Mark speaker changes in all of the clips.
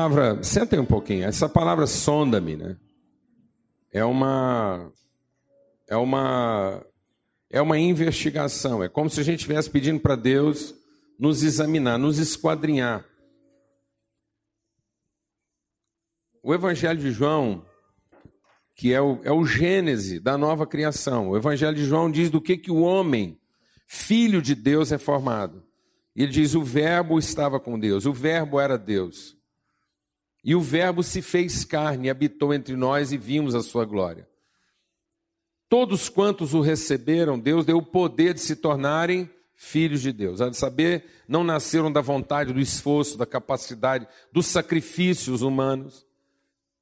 Speaker 1: Palavra, senta aí um pouquinho, essa palavra sonda-me, né? É uma é uma é uma investigação, é como se a gente estivesse pedindo para Deus nos examinar, nos esquadrinhar. O Evangelho de João, que é o, é o gênese da nova criação, o Evangelho de João diz do que, que o homem, filho de Deus, é formado. Ele diz: o Verbo estava com Deus, o Verbo era Deus. E o Verbo se fez carne, habitou entre nós e vimos a sua glória. Todos quantos o receberam, Deus deu o poder de se tornarem filhos de Deus. A de saber, não nasceram da vontade, do esforço, da capacidade, dos sacrifícios humanos,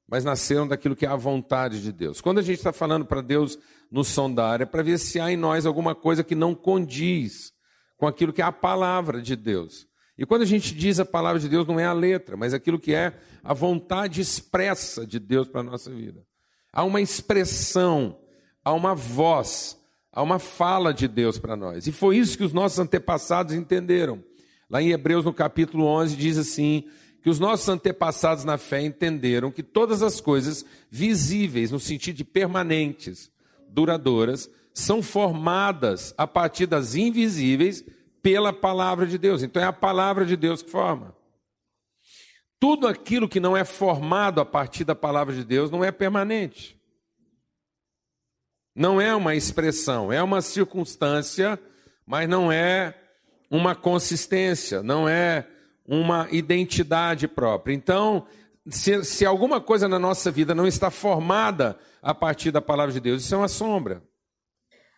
Speaker 1: mas nasceram daquilo que é a vontade de Deus. Quando a gente está falando para Deus nos sondar, é para ver se há em nós alguma coisa que não condiz com aquilo que é a palavra de Deus. E quando a gente diz a palavra de Deus, não é a letra, mas aquilo que é a vontade expressa de Deus para a nossa vida. Há uma expressão, há uma voz, há uma fala de Deus para nós. E foi isso que os nossos antepassados entenderam. Lá em Hebreus, no capítulo 11, diz assim: que os nossos antepassados na fé entenderam que todas as coisas visíveis, no sentido de permanentes, duradouras, são formadas a partir das invisíveis pela palavra de Deus. Então é a palavra de Deus que forma. Tudo aquilo que não é formado a partir da palavra de Deus não é permanente. Não é uma expressão, é uma circunstância, mas não é uma consistência, não é uma identidade própria. Então, se, se, alguma coisa na nossa vida não está formada a partir da palavra de Deus, isso é uma sombra.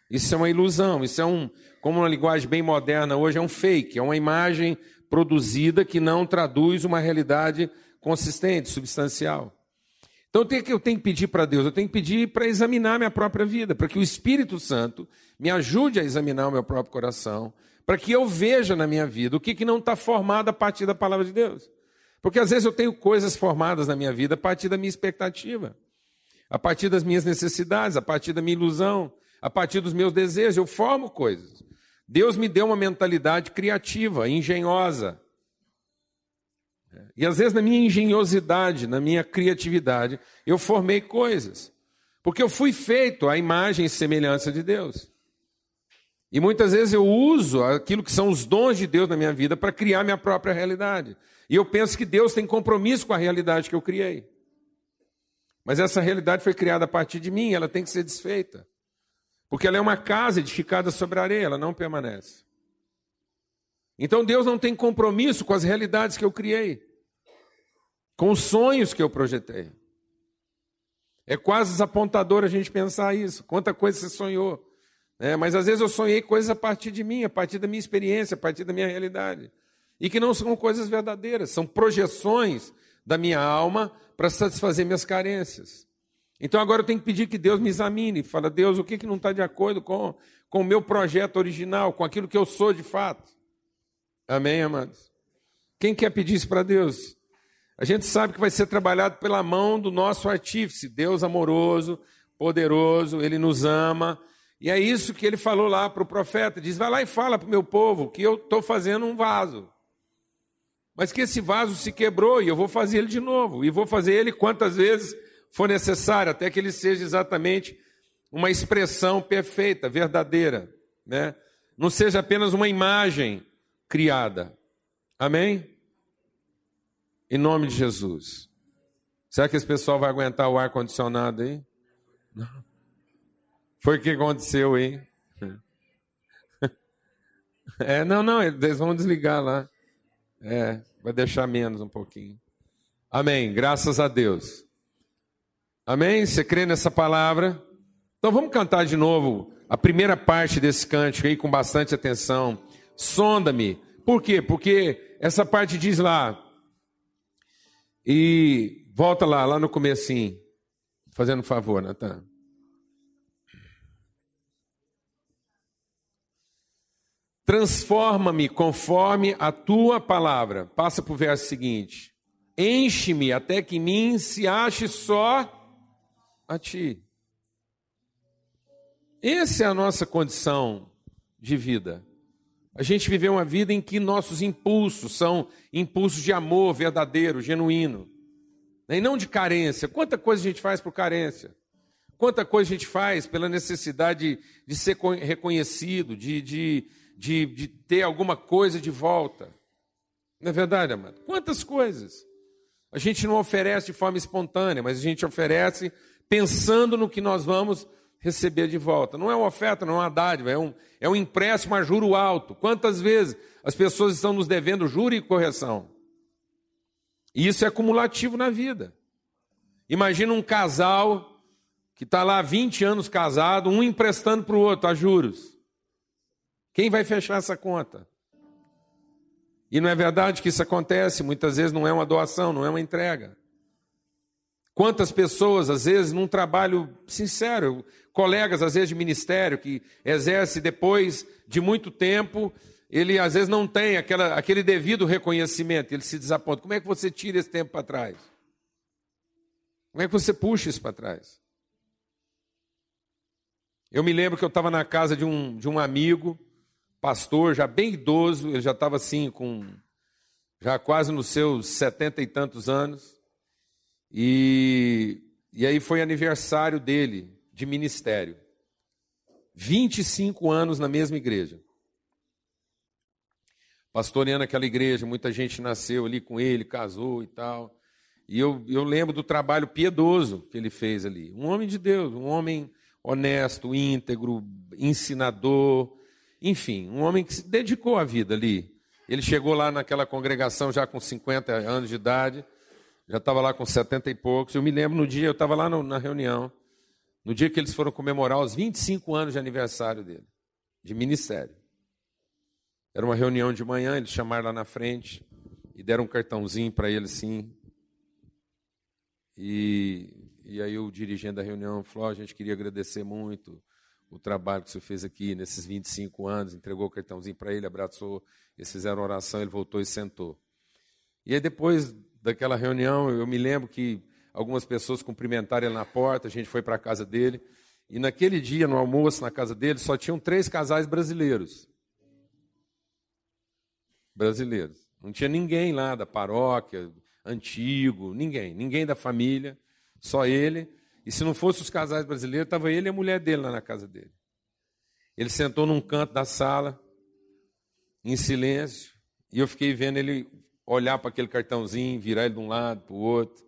Speaker 1: Isso é uma ilusão, isso é um, como uma linguagem bem moderna hoje, é um fake, é uma imagem produzida que não traduz uma realidade consistente, substancial. Então, o que eu tenho que pedir para Deus? Eu tenho que pedir para examinar minha própria vida, para que o Espírito Santo me ajude a examinar o meu próprio coração, para que eu veja na minha vida o que, que não está formado a partir da palavra de Deus. Porque às vezes eu tenho coisas formadas na minha vida a partir da minha expectativa, a partir das minhas necessidades, a partir da minha ilusão, a partir dos meus desejos. Eu formo coisas. Deus me deu uma mentalidade criativa, engenhosa. E às vezes, na minha engenhosidade, na minha criatividade, eu formei coisas. Porque eu fui feito à imagem e semelhança de Deus. E muitas vezes eu uso aquilo que são os dons de Deus na minha vida para criar minha própria realidade. E eu penso que Deus tem compromisso com a realidade que eu criei. Mas essa realidade foi criada a partir de mim, ela tem que ser desfeita. Porque ela é uma casa edificada sobre a areia, ela não permanece. Então Deus não tem compromisso com as realidades que eu criei, com os sonhos que eu projetei. É quase desapontador a gente pensar isso. Quanta coisa você sonhou. É, mas às vezes eu sonhei coisas a partir de mim, a partir da minha experiência, a partir da minha realidade. E que não são coisas verdadeiras, são projeções da minha alma para satisfazer minhas carências. Então agora eu tenho que pedir que Deus me examine. Fala, Deus, o que, que não está de acordo com, com o meu projeto original, com aquilo que eu sou de fato? Amém, amados? Quem quer pedir isso para Deus? A gente sabe que vai ser trabalhado pela mão do nosso artífice, Deus amoroso, poderoso, ele nos ama. E é isso que ele falou lá para o profeta: diz, vai lá e fala para o meu povo que eu estou fazendo um vaso. Mas que esse vaso se quebrou e eu vou fazer ele de novo. E vou fazer ele quantas vezes for necessário, até que ele seja exatamente uma expressão perfeita, verdadeira, né? Não seja apenas uma imagem criada. Amém? Em nome de Jesus. Será que esse pessoal vai aguentar o ar condicionado aí? Não. Foi o que aconteceu aí. É, não, não, eles vão desligar lá. É, vai deixar menos um pouquinho. Amém. Graças a Deus. Amém? Você crê nessa palavra? Então vamos cantar de novo a primeira parte desse cântico aí com bastante atenção. Sonda-me. Por quê? Porque essa parte diz lá. E volta lá, lá no comecinho. Fazendo um favor, Natan. Transforma-me conforme a tua palavra. Passa para o verso seguinte. Enche-me até que em mim se ache só a Ti. Essa é a nossa condição de vida. A gente viver uma vida em que nossos impulsos são impulsos de amor verdadeiro, genuíno, né? e não de carência. Quanta coisa a gente faz por carência? Quanta coisa a gente faz pela necessidade de ser reconhecido, de, de, de, de ter alguma coisa de volta? Não é verdade, amado? Quantas coisas? A gente não oferece de forma espontânea, mas a gente oferece pensando no que nós vamos receber de volta. Não é uma oferta, não é uma dádiva, é um, é um empréstimo a juro alto. Quantas vezes as pessoas estão nos devendo juro e correção? E isso é acumulativo na vida. Imagina um casal que está lá há 20 anos casado, um emprestando para o outro a juros. Quem vai fechar essa conta? E não é verdade que isso acontece? Muitas vezes não é uma doação, não é uma entrega. Quantas pessoas, às vezes, num trabalho sincero, colegas, às vezes, de ministério, que exerce depois de muito tempo, ele às vezes não tem aquela, aquele devido reconhecimento, ele se desaponta. Como é que você tira esse tempo para trás? Como é que você puxa isso para trás? Eu me lembro que eu estava na casa de um, de um amigo, pastor, já bem idoso, ele já estava assim, com já quase nos seus setenta e tantos anos. E, e aí foi aniversário dele de ministério. 25 anos na mesma igreja. Pastoreando aquela igreja, muita gente nasceu ali com ele, casou e tal. E eu, eu lembro do trabalho piedoso que ele fez ali. Um homem de Deus, um homem honesto, íntegro, ensinador, enfim, um homem que se dedicou à vida ali. Ele chegou lá naquela congregação já com 50 anos de idade já estava lá com 70 e poucos. Eu me lembro no dia, eu estava lá no, na reunião, no dia que eles foram comemorar os 25 anos de aniversário dele, de ministério. Era uma reunião de manhã, eles chamaram lá na frente e deram um cartãozinho para ele assim. E, e aí o dirigente da reunião falou: oh, a gente queria agradecer muito o trabalho que o senhor fez aqui nesses 25 anos, entregou o cartãozinho para ele, abraçou, eles fizeram oração, ele voltou e sentou. E aí depois daquela reunião, eu me lembro que algumas pessoas cumprimentaram ele na porta, a gente foi para a casa dele. E naquele dia, no almoço na casa dele, só tinham três casais brasileiros. Brasileiros. Não tinha ninguém lá da paróquia, antigo, ninguém. Ninguém da família, só ele. E se não fosse os casais brasileiros, estava ele e a mulher dele lá na casa dele. Ele sentou num canto da sala, em silêncio, e eu fiquei vendo ele olhar para aquele cartãozinho, virar ele de um lado para o outro.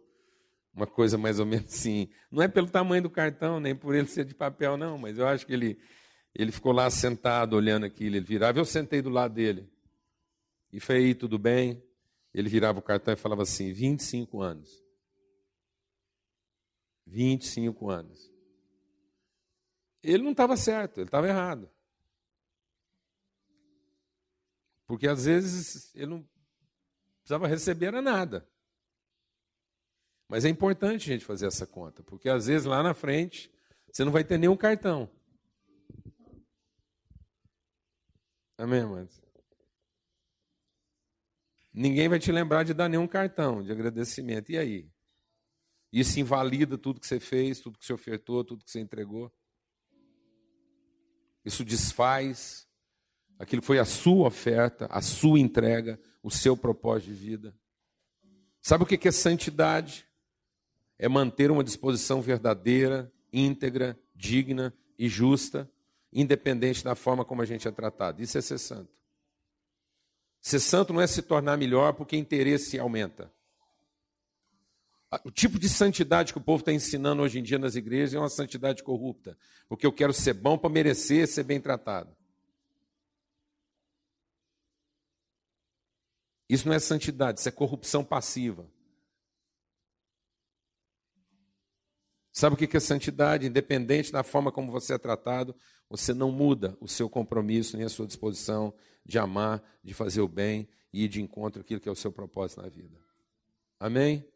Speaker 1: Uma coisa mais ou menos assim. Não é pelo tamanho do cartão, nem por ele ser de papel, não, mas eu acho que ele, ele ficou lá sentado olhando aquilo. Ele virava, eu sentei do lado dele. E aí, tudo bem? Ele virava o cartão e falava assim: 25 anos. 25 anos. Ele não estava certo, ele estava errado. Porque às vezes ele não precisava receber era nada. Mas é importante a gente fazer essa conta, porque às vezes lá na frente você não vai ter nenhum cartão. Amém, irmãos? Ninguém vai te lembrar de dar nenhum cartão de agradecimento. E aí? Isso invalida tudo que você fez, tudo que você ofertou, tudo que você entregou. Isso desfaz aquilo que foi a sua oferta, a sua entrega, o seu propósito de vida. Sabe o que é santidade? É manter uma disposição verdadeira, íntegra, digna e justa, independente da forma como a gente é tratado. Isso é ser santo. Ser santo não é se tornar melhor porque interesse aumenta. O tipo de santidade que o povo está ensinando hoje em dia nas igrejas é uma santidade corrupta, porque eu quero ser bom para merecer ser bem tratado. Isso não é santidade, isso é corrupção passiva. Sabe o que é santidade? Independente da forma como você é tratado, você não muda o seu compromisso nem a sua disposição de amar, de fazer o bem e ir de encontro àquilo que é o seu propósito na vida. Amém?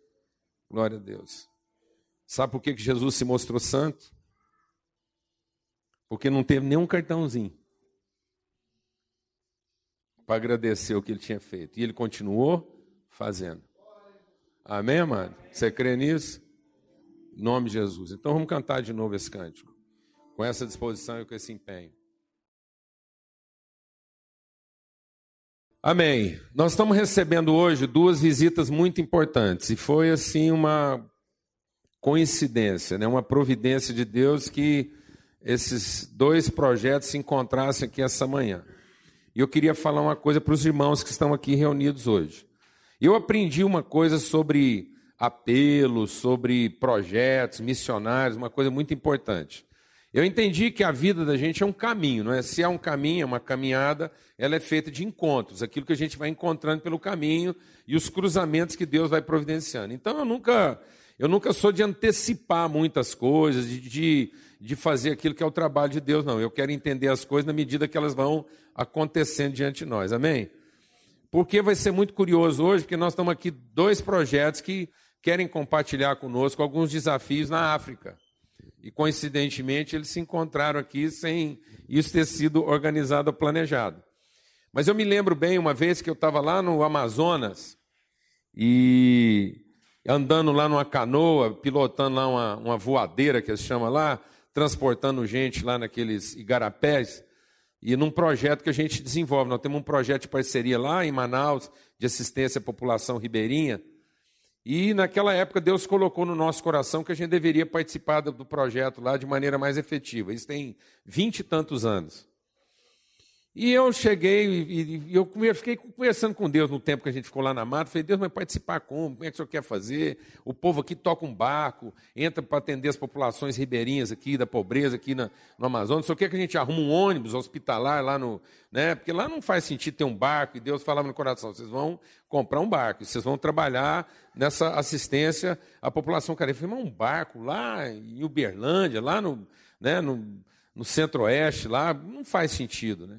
Speaker 1: Glória a Deus. Sabe por que Jesus se mostrou santo? Porque não teve nenhum cartãozinho para agradecer o que ele tinha feito. E ele continuou fazendo. Amém, amado? Você crê nisso? Em nome de Jesus. Então vamos cantar de novo esse cântico. Com essa disposição e com esse empenho. Amém. Nós estamos recebendo hoje duas visitas muito importantes e foi assim uma coincidência, né? uma providência de Deus que esses dois projetos se encontrassem aqui essa manhã. E eu queria falar uma coisa para os irmãos que estão aqui reunidos hoje. Eu aprendi uma coisa sobre apelo, sobre projetos missionários, uma coisa muito importante. Eu entendi que a vida da gente é um caminho, não é? Se é um caminho, é uma caminhada, ela é feita de encontros, aquilo que a gente vai encontrando pelo caminho e os cruzamentos que Deus vai providenciando. Então eu nunca, eu nunca sou de antecipar muitas coisas, de, de, de fazer aquilo que é o trabalho de Deus, não. Eu quero entender as coisas na medida que elas vão acontecendo diante de nós. Amém? Porque vai ser muito curioso hoje, porque nós estamos aqui dois projetos que querem compartilhar conosco alguns desafios na África. E coincidentemente eles se encontraram aqui sem isso ter sido organizado ou planejado. Mas eu me lembro bem uma vez que eu estava lá no Amazonas e andando lá numa canoa, pilotando lá uma, uma voadeira que se chama lá, transportando gente lá naqueles igarapés, e num projeto que a gente desenvolve. Nós temos um projeto de parceria lá em Manaus, de assistência à população ribeirinha, e naquela época Deus colocou no nosso coração que a gente deveria participar do projeto lá de maneira mais efetiva. Isso tem vinte e tantos anos. E eu cheguei e, e eu fiquei conversando com Deus no tempo que a gente ficou lá na mata. Falei, Deus, vai participar como? Como é que o senhor quer fazer? O povo aqui toca um barco, entra para atender as populações ribeirinhas aqui, da pobreza aqui na, no Amazonas. O senhor quer que a gente arrume um ônibus hospitalar lá no. Né? Porque lá não faz sentido ter um barco. E Deus falava no coração: vocês vão comprar um barco, vocês vão trabalhar nessa assistência à população carente. Eu falei, mas um barco lá em Uberlândia, lá no, né, no, no centro-oeste, lá, não faz sentido, né?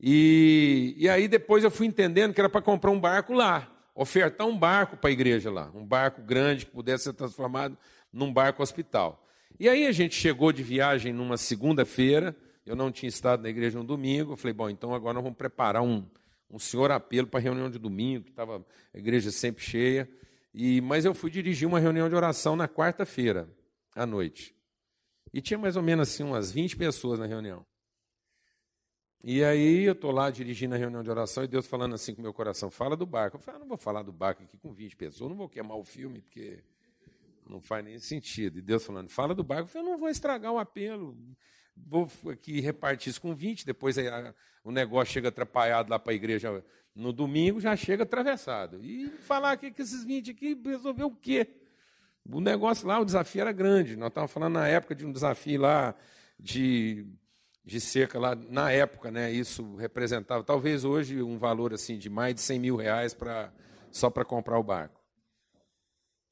Speaker 1: E, e aí depois eu fui entendendo que era para comprar um barco lá, ofertar um barco para a igreja lá, um barco grande que pudesse ser transformado num barco hospital. E aí a gente chegou de viagem numa segunda-feira, eu não tinha estado na igreja no domingo, eu falei, bom, então agora nós vamos preparar um, um senhor apelo para a reunião de domingo, que estava a igreja sempre cheia. E, mas eu fui dirigir uma reunião de oração na quarta-feira, à noite. E tinha mais ou menos assim umas 20 pessoas na reunião. E aí eu estou lá dirigindo a reunião de oração e Deus falando assim com meu coração, fala do barco. Eu falei, ah, não vou falar do barco aqui com 20 pessoas, não vou queimar o filme, porque não faz nem sentido. E Deus falando, fala do barco. Eu falei, não vou estragar o apelo, vou aqui repartir isso com 20, depois a, o negócio chega atrapalhado lá para a igreja no domingo, já chega atravessado. E falar aqui que esses 20 aqui resolveu o quê? O negócio lá, o desafio era grande. Nós estávamos falando na época de um desafio lá de de cerca lá, na época, né, isso representava talvez hoje um valor assim de mais de 100 mil reais pra, só para comprar o barco.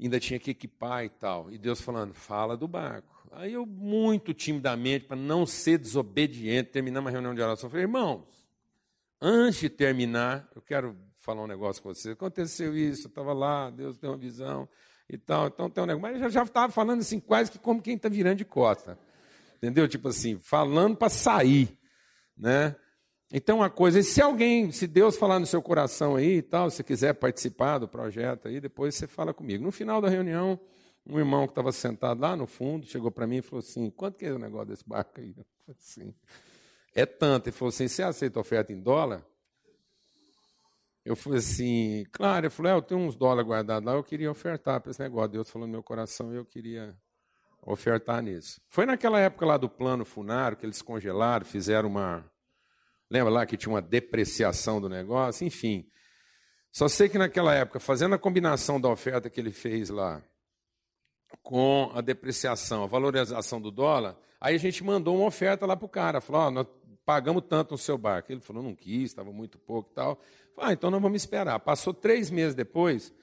Speaker 1: Ainda tinha que equipar e tal. E Deus falando, fala do barco. Aí eu, muito timidamente, para não ser desobediente, terminamos a reunião de oração. Falei, irmãos, antes de terminar, eu quero falar um negócio com vocês. Aconteceu isso, eu estava lá, Deus tem uma visão e tal. Então tem um negócio. Mas eu já estava falando assim, quase que como quem está virando de costa. Entendeu? Tipo assim, falando para sair, né? Então, uma coisa, se alguém, se Deus falar no seu coração aí e tal, se quiser participar do projeto aí, depois você fala comigo. No final da reunião, um irmão que estava sentado lá no fundo chegou para mim e falou assim: quanto que é o negócio desse barco aí? Eu falei assim, é tanto. Ele falou assim: você aceita oferta em dólar? Eu falei assim, claro, ele falou, é, eu tenho uns dólares guardados lá, eu queria ofertar para esse negócio. Deus falou no meu coração, eu queria ofertar nisso. Foi naquela época lá do plano funário que eles congelaram, fizeram uma. Lembra lá que tinha uma depreciação do negócio? Enfim. Só sei que naquela época, fazendo a combinação da oferta que ele fez lá com a depreciação, a valorização do dólar, aí a gente mandou uma oferta lá para o cara. Falou: oh, nós pagamos tanto no seu barco. Ele falou: não quis, estava muito pouco e tal. Falei, ah, então nós vamos esperar. Passou três meses depois,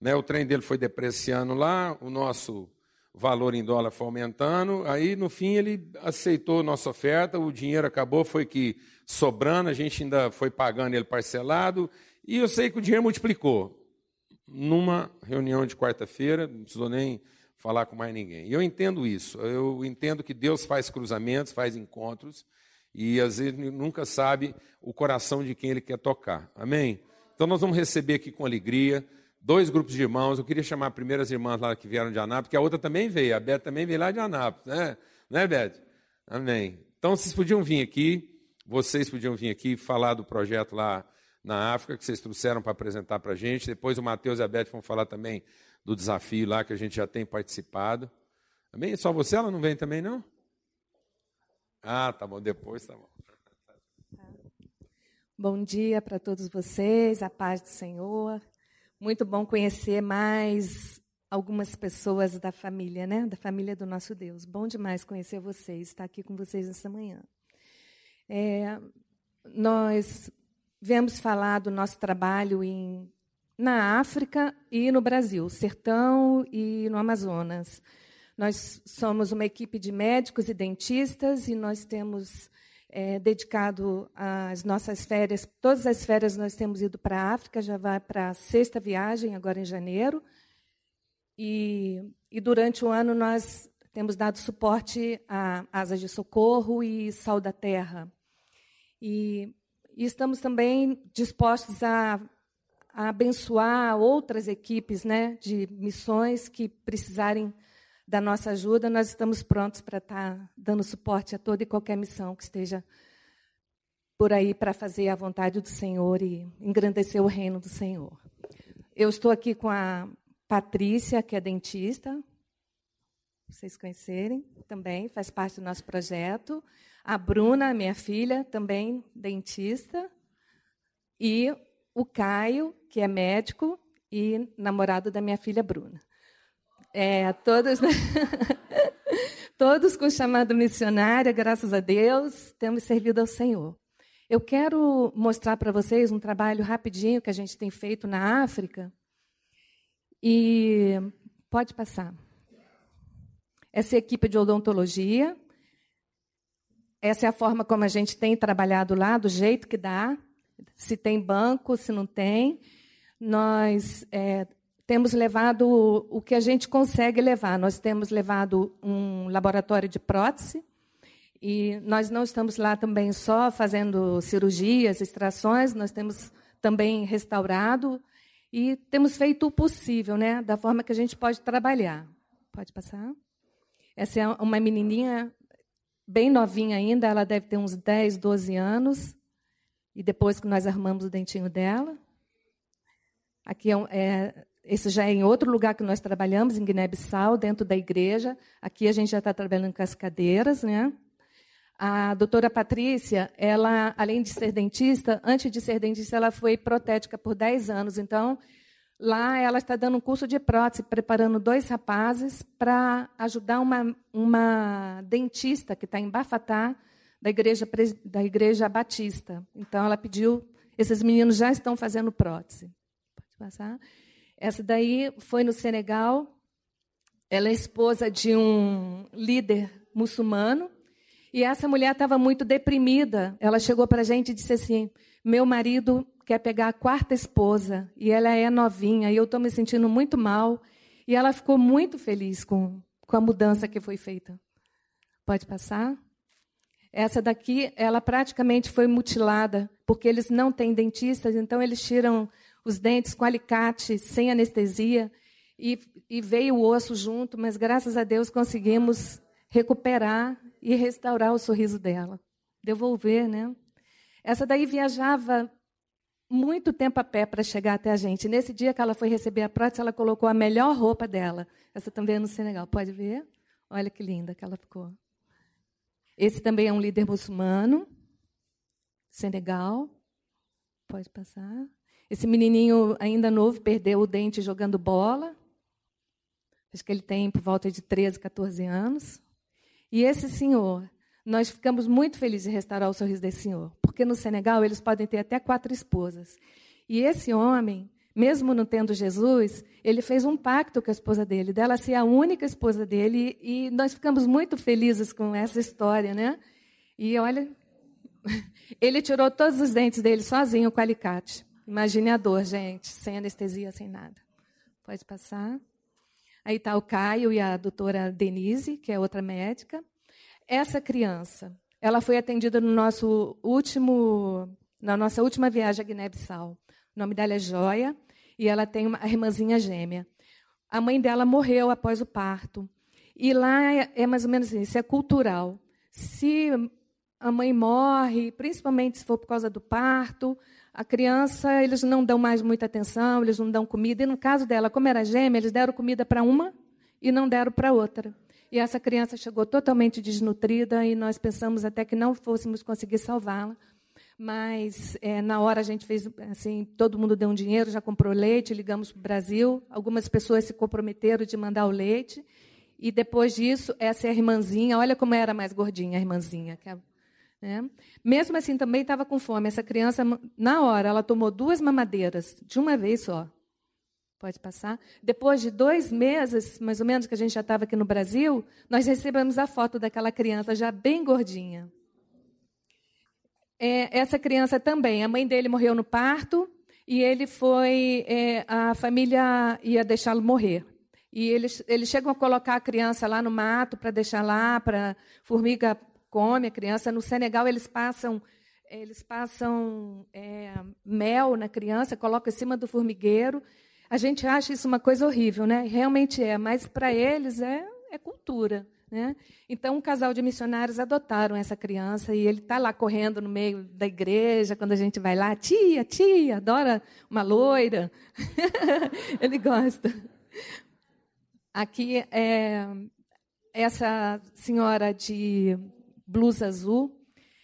Speaker 1: né, o trem dele foi depreciando lá, o nosso valor em dólar foi aumentando, aí no fim ele aceitou nossa oferta, o dinheiro acabou, foi que sobrando, a gente ainda foi pagando ele parcelado, e eu sei que o dinheiro multiplicou. Numa reunião de quarta-feira, não precisou nem falar com mais ninguém. Eu entendo isso, eu entendo que Deus faz cruzamentos, faz encontros, e às vezes nunca sabe o coração de quem ele quer tocar. Amém? Então nós vamos receber aqui com alegria dois grupos de irmãos. Eu queria chamar primeiro as irmãs lá que vieram de Anápolis, que a outra também veio, a Beth também veio lá de Anápolis, né? Né, Beth? Amém. Então vocês podiam vir aqui, vocês podiam vir aqui falar do projeto lá na África, que vocês trouxeram para apresentar para a gente. Depois o Matheus e a Beth vão falar também do desafio lá que a gente já tem participado. Amém? Só você, ela não vem também, não? Ah, tá bom, depois tá bom.
Speaker 2: Bom dia para todos vocês, a paz do Senhor. Muito bom conhecer mais algumas pessoas da família, né? Da família do nosso Deus. Bom demais conhecer vocês, estar aqui com vocês essa manhã. É, nós viemos falar do nosso trabalho em, na África e no Brasil, Sertão e no Amazonas. Nós somos uma equipe de médicos e dentistas e nós temos é, dedicado as nossas férias, todas as férias nós temos ido para a África, já vai para a sexta viagem, agora em janeiro. E, e durante o ano nós temos dado suporte a Asas de Socorro e Sal da Terra. E, e estamos também dispostos a, a, abençoar outras equipes né, de missões que precisarem da nossa ajuda. Nós estamos prontos para estar dando suporte a toda e qualquer missão que esteja por aí para fazer a vontade do Senhor e engrandecer o reino do Senhor. Eu estou aqui com a Patrícia, que é dentista, vocês conhecerem também, faz parte do nosso projeto. A Bruna, minha filha, também dentista. E o Caio, que é médico e namorado da minha filha Bruna. É, todos, né? todos com chamado missionária, graças a Deus, temos servido ao Senhor. Eu quero mostrar para vocês um trabalho rapidinho que a gente tem feito na África e pode passar. Essa é a equipe de odontologia. Essa é a forma como a gente tem trabalhado lá, do jeito que dá. Se tem banco, se não tem. Nós é, temos levado o que a gente consegue levar. Nós temos levado um laboratório de prótese. E nós não estamos lá também só fazendo cirurgias, extrações, nós temos também restaurado e temos feito o possível, né, da forma que a gente pode trabalhar. Pode passar? Essa é uma menininha bem novinha ainda, ela deve ter uns 10, 12 anos. E depois que nós arrumamos o dentinho dela. Aqui é, é esse já é em outro lugar que nós trabalhamos, em Guiné-Bissau, dentro da igreja. Aqui a gente já está trabalhando com as cadeiras, né? A doutora Patrícia, ela, além de ser dentista, antes de ser dentista, ela foi protética por 10 anos. Então, lá ela está dando um curso de prótese, preparando dois rapazes para ajudar uma, uma dentista que está em Bafatá, da igreja, da igreja Batista. Então, ela pediu, esses meninos já estão fazendo prótese. Pode passar? Essa daí foi no Senegal. Ela é esposa de um líder muçulmano e essa mulher estava muito deprimida. Ela chegou para a gente e disse assim: Meu marido quer pegar a quarta esposa e ela é novinha e eu estou me sentindo muito mal. E ela ficou muito feliz com, com a mudança que foi feita. Pode passar? Essa daqui, ela praticamente foi mutilada, porque eles não têm dentistas, então eles tiram os dentes com alicate, sem anestesia, e, e veio o osso junto, mas graças a Deus conseguimos recuperar e restaurar o sorriso dela, devolver, né? Essa daí viajava muito tempo a pé para chegar até a gente. Nesse dia que ela foi receber a prótese, ela colocou a melhor roupa dela. Essa também é no Senegal, pode ver? Olha que linda que ela ficou. Esse também é um líder muçulmano, Senegal. Pode passar. Esse menininho ainda novo perdeu o dente jogando bola. Acho que ele tem por volta de 13, 14 anos. E esse senhor, nós ficamos muito felizes de restaurar o sorriso desse senhor, porque no Senegal eles podem ter até quatro esposas. E esse homem, mesmo não tendo Jesus, ele fez um pacto com a esposa dele, dela ser a única esposa dele, e nós ficamos muito felizes com essa história, né? E olha, ele tirou todos os dentes dele sozinho com alicate. Imagine a dor, gente, sem anestesia, sem nada. Pode passar. Aí está o Caio e a doutora Denise, que é outra médica. Essa criança, ela foi atendida no nosso último, na nossa última viagem a Guiné-Bissau. O nome dela é Joia e ela tem uma irmãzinha gêmea. A mãe dela morreu após o parto. E lá é, mais ou menos assim, isso é cultural. Se a mãe morre, principalmente se for por causa do parto, a criança, eles não dão mais muita atenção, eles não dão comida. E no caso dela, como era gêmea, eles deram comida para uma e não deram para outra. E essa criança chegou totalmente desnutrida e nós pensamos até que não fôssemos conseguir salvá-la. Mas é, na hora a gente fez assim, todo mundo deu um dinheiro, já comprou leite, ligamos para o Brasil. Algumas pessoas se comprometeram de mandar o leite. E depois disso, essa é a irmãzinha, olha como era mais gordinha a irmãzinha. Que né? Mesmo assim, também estava com fome. Essa criança, na hora, ela tomou duas mamadeiras, de uma vez só. Pode passar. Depois de dois meses, mais ou menos, que a gente já estava aqui no Brasil, nós recebemos a foto daquela criança já bem gordinha. É, essa criança também, a mãe dele morreu no parto e ele foi, é, a família ia deixá-lo morrer. E eles, eles chegam a colocar a criança lá no mato para deixar lá, para formiga come a criança. No Senegal eles passam eles passam é, mel na criança, colocam em cima do formigueiro. A gente acha isso uma coisa horrível, né? Realmente é, mas para eles é, é cultura. Né? Então, um casal de missionários adotaram essa criança e ele está lá correndo no meio da igreja, quando a gente vai lá, tia, tia, adora uma loira. ele gosta. Aqui, é, essa senhora de blusa azul,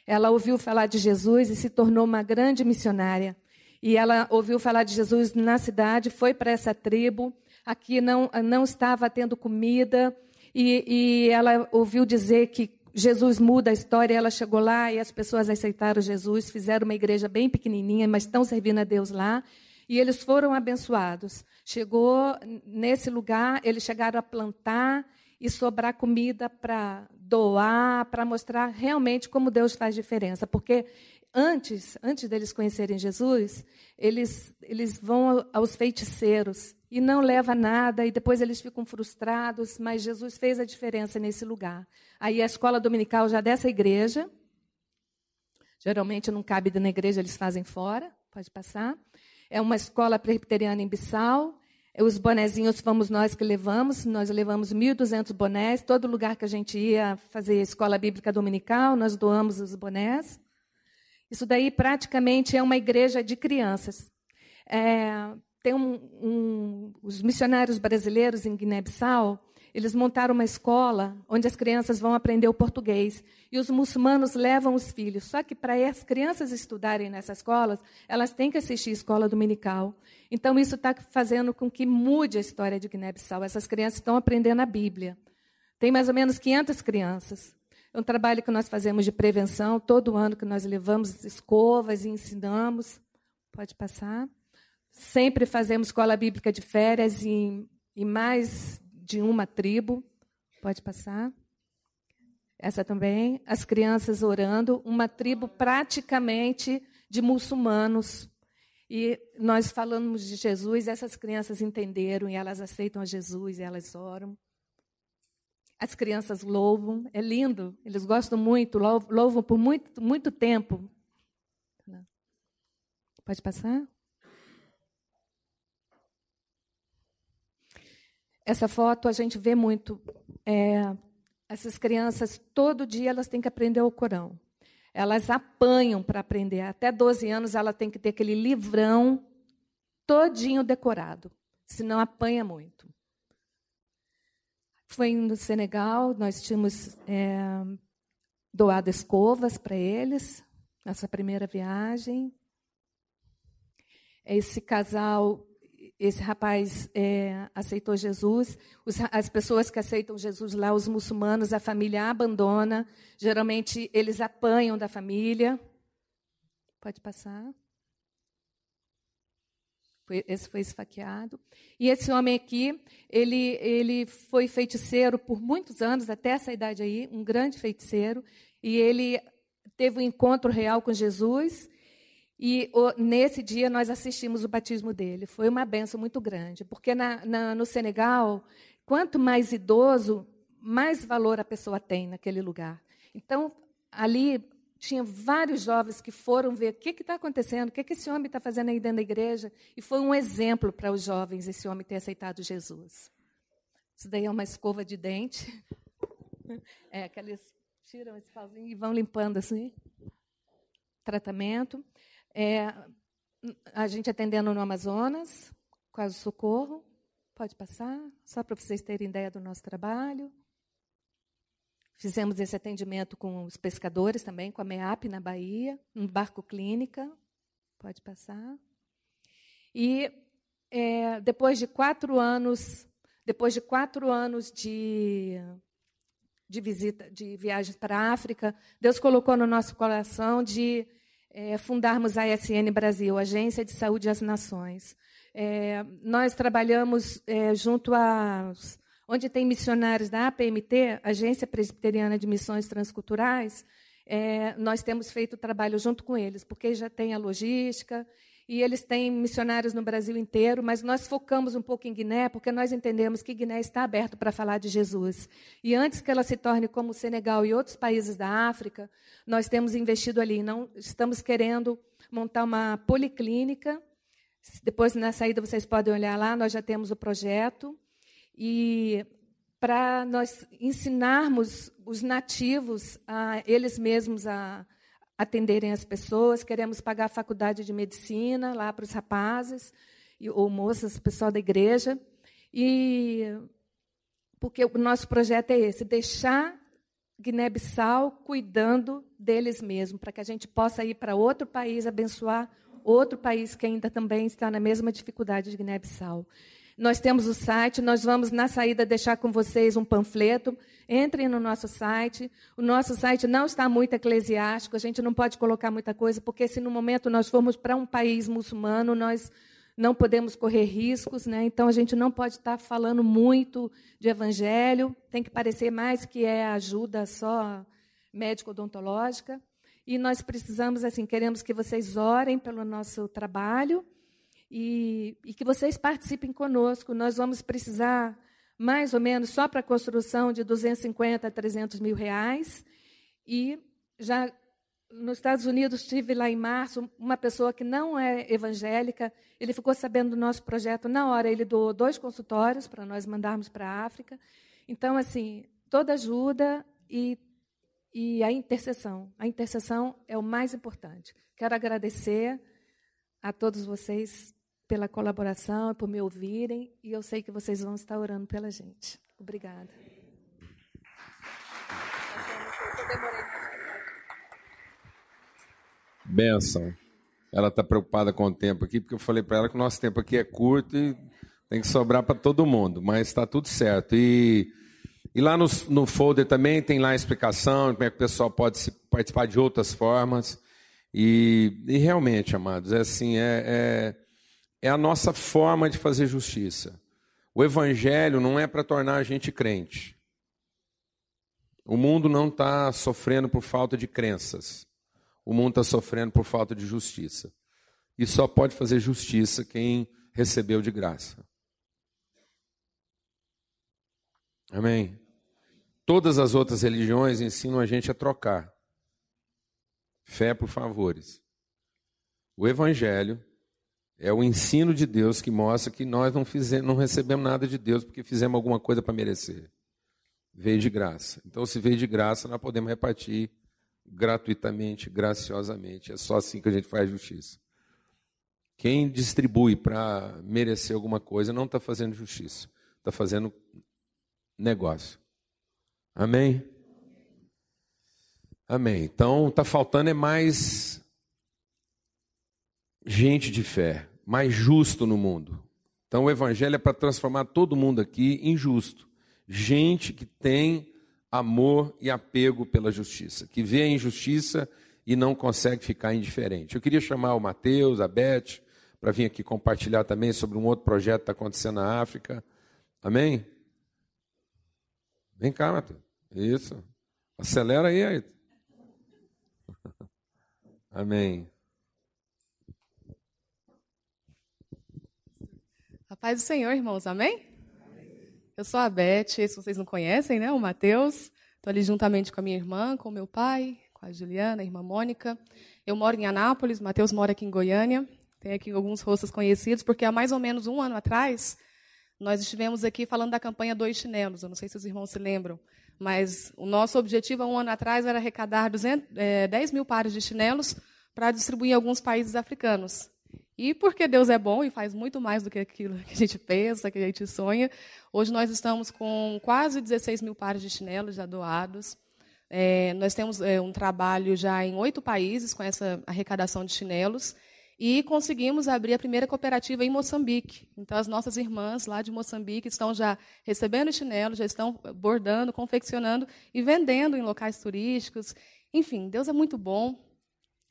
Speaker 2: ela ouviu falar de Jesus e se tornou uma grande missionária. E ela ouviu falar de Jesus na cidade, foi para essa tribo. Aqui não, não estava tendo comida. E, e ela ouviu dizer que Jesus muda a história. Ela chegou lá e as pessoas aceitaram Jesus, fizeram uma igreja bem pequenininha, mas estão servindo a Deus lá. E eles foram abençoados. Chegou nesse lugar, eles chegaram a plantar e sobrar comida para doar, para mostrar realmente como Deus faz diferença. Porque antes, antes deles conhecerem Jesus, eles, eles vão aos feiticeiros e não leva nada, e depois eles ficam frustrados, mas Jesus fez a diferença nesse lugar. Aí a escola dominical já dessa igreja, geralmente não cabe na igreja, eles fazem fora, pode passar. É uma escola presbiteriana em Bissau. Os bonezinhos fomos nós que levamos. Nós levamos 1.200 bonés. Todo lugar que a gente ia fazer escola bíblica dominical, nós doamos os bonés. Isso daí praticamente é uma igreja de crianças. É, tem um, um, os missionários brasileiros em Guiné-Bissau, eles montaram uma escola onde as crianças vão aprender o português. E os muçulmanos levam os filhos. Só que para as crianças estudarem nessas escolas, elas têm que assistir escola dominical. Então, isso está fazendo com que mude a história de Guiné-Bissau. Essas crianças estão aprendendo a Bíblia. Tem mais ou menos 500 crianças. É um trabalho que nós fazemos de prevenção, todo ano que nós levamos escovas e ensinamos. Pode passar. Sempre fazemos escola bíblica de férias em, em mais de uma tribo. Pode passar. Essa também. As crianças orando. Uma tribo praticamente de muçulmanos. E nós falamos de Jesus, essas crianças entenderam e elas aceitam a Jesus elas oram. As crianças louvam, é lindo, eles gostam muito, louvam por muito, muito tempo. Pode passar? Essa foto a gente vê muito. É, essas crianças, todo dia, elas têm que aprender o Corão. Elas apanham para aprender. Até 12 anos, ela tem que ter aquele livrão todinho decorado. Senão, apanha muito. Foi no Senegal, nós tínhamos é, doado escovas para eles, nessa primeira viagem. Esse casal esse rapaz é, aceitou Jesus. Os, as pessoas que aceitam Jesus lá, os muçulmanos, a família abandona. Geralmente eles apanham da família. Pode passar. Foi, esse foi esfaqueado. E esse homem aqui, ele, ele foi feiticeiro por muitos anos, até essa idade aí, um grande feiticeiro. E ele teve um encontro real com Jesus e o, nesse dia nós assistimos o batismo dele. Foi uma benção muito grande, porque na, na, no Senegal, quanto mais idoso, mais valor a pessoa tem naquele lugar. Então, ali tinha vários jovens que foram ver o que está acontecendo, o que, que esse homem está fazendo aí dentro da igreja. E foi um exemplo para os jovens esse homem ter aceitado Jesus. Isso daí é uma escova de dente. É, que eles tiram esse pauzinho e vão limpando assim. Tratamento. É, a gente atendendo no Amazonas, quase socorro. Pode passar, só para vocês terem ideia do nosso trabalho. Fizemos esse atendimento com os pescadores também, com a MEAP na Bahia, um barco clínica. Pode passar. E é, depois de quatro anos, depois de quatro anos de, de visita, de viagens para a África, Deus colocou no nosso coração de é, fundarmos a ASN Brasil, Agência de Saúde às Nações. É, nós trabalhamos é, junto a onde tem missionários da APMT, Agência Presbiteriana de Missões Transculturais, é, nós temos feito trabalho junto com eles, porque já tem a logística e eles têm missionários no Brasil inteiro, mas nós focamos um pouco em Guiné, porque nós entendemos que Guiné está aberto para falar de Jesus. E antes que ela se torne como o Senegal e outros países da África, nós temos investido ali. Não estamos querendo montar uma policlínica. Depois, na saída, vocês podem olhar lá, nós já temos o projeto. E para nós ensinarmos os nativos a eles mesmos a atenderem as pessoas, queremos pagar a faculdade de medicina lá para os rapazes ou moças, pessoal da igreja. E porque o nosso projeto é esse, deixar Guiné-Bissau cuidando deles mesmos, para que a gente possa ir para outro país abençoar outro país que ainda também está na mesma dificuldade de Guiné-Bissau. Nós temos o site, nós vamos na saída deixar com vocês um panfleto. Entrem no nosso site. O nosso site não está muito eclesiástico, a gente não pode colocar muita coisa, porque se no momento nós formos para um país muçulmano, nós não podemos correr riscos, né? então a gente não pode estar falando muito de evangelho, tem que parecer mais que é ajuda só médico-odontológica. E nós precisamos, assim, queremos que vocês orem pelo nosso trabalho e, e que vocês participem conosco. Nós vamos precisar, mais ou menos, só para a construção de 250 a 300 mil reais. E já nos Estados Unidos, tive lá em março uma pessoa que não é evangélica. Ele ficou sabendo do nosso projeto na hora. Ele doou dois consultórios para nós mandarmos para a África. Então, assim, toda ajuda e, e a intercessão. A intercessão é o mais importante. Quero agradecer a todos vocês pela colaboração, por me ouvirem, e eu sei que vocês vão estar orando pela gente. Obrigada.
Speaker 1: Benção. Ela está preocupada com o tempo aqui, porque eu falei para ela que o nosso tempo aqui é curto e tem que sobrar para todo mundo, mas está tudo certo. E, e lá no, no folder também tem lá a explicação, como é que o pessoal pode se, participar de outras formas. E, e realmente, amados, é assim, é, é é a nossa forma de fazer justiça. O evangelho não é para tornar a gente crente. O mundo não está sofrendo por falta de crenças. O mundo está sofrendo por falta de justiça. E só pode fazer justiça quem recebeu de graça. Amém? Todas as outras religiões ensinam a gente a trocar fé por favores. O Evangelho é o ensino de Deus que mostra que nós não, fizemos, não recebemos nada de Deus porque fizemos alguma coisa para merecer. Veio de graça. Então, se veio de graça, nós podemos repartir gratuitamente, graciosamente. É só assim que a gente faz justiça. Quem distribui para merecer alguma coisa não está fazendo justiça, está fazendo negócio. Amém? Amém. Então, está faltando é mais gente de fé mais justo no mundo. Então o evangelho é para transformar todo mundo aqui em justo. Gente que tem amor e apego pela justiça, que vê a injustiça e não consegue ficar indiferente. Eu queria chamar o Mateus, a Beth, para vir aqui compartilhar também sobre um outro projeto que está acontecendo na África. Amém? Vem cá, Mateus. Isso. Acelera aí, aí. Amém.
Speaker 3: Paz do Senhor, irmãos, amém? Eu sou a Beth, se vocês não conhecem, né? O Mateus. Estou ali juntamente com a minha irmã, com o meu pai, com a Juliana, a irmã Mônica. Eu moro em Anápolis, o Mateus mora aqui em Goiânia. Tem aqui alguns rostos conhecidos, porque há mais ou menos um ano atrás, nós estivemos aqui falando da campanha Dois Chinelos. Eu não sei se os irmãos se lembram, mas o nosso objetivo há um ano atrás era arrecadar 200, é, 10 mil pares de chinelos para distribuir em alguns países africanos. E porque Deus é bom e faz muito mais do que aquilo que a gente pensa, que a gente sonha, hoje nós estamos com quase 16 mil pares de chinelos já doados. É, nós temos é, um trabalho já em oito países com essa arrecadação de chinelos e conseguimos abrir a primeira cooperativa em Moçambique. Então, as nossas irmãs lá de Moçambique estão já recebendo chinelos, já estão bordando, confeccionando e vendendo em locais turísticos. Enfim, Deus é muito bom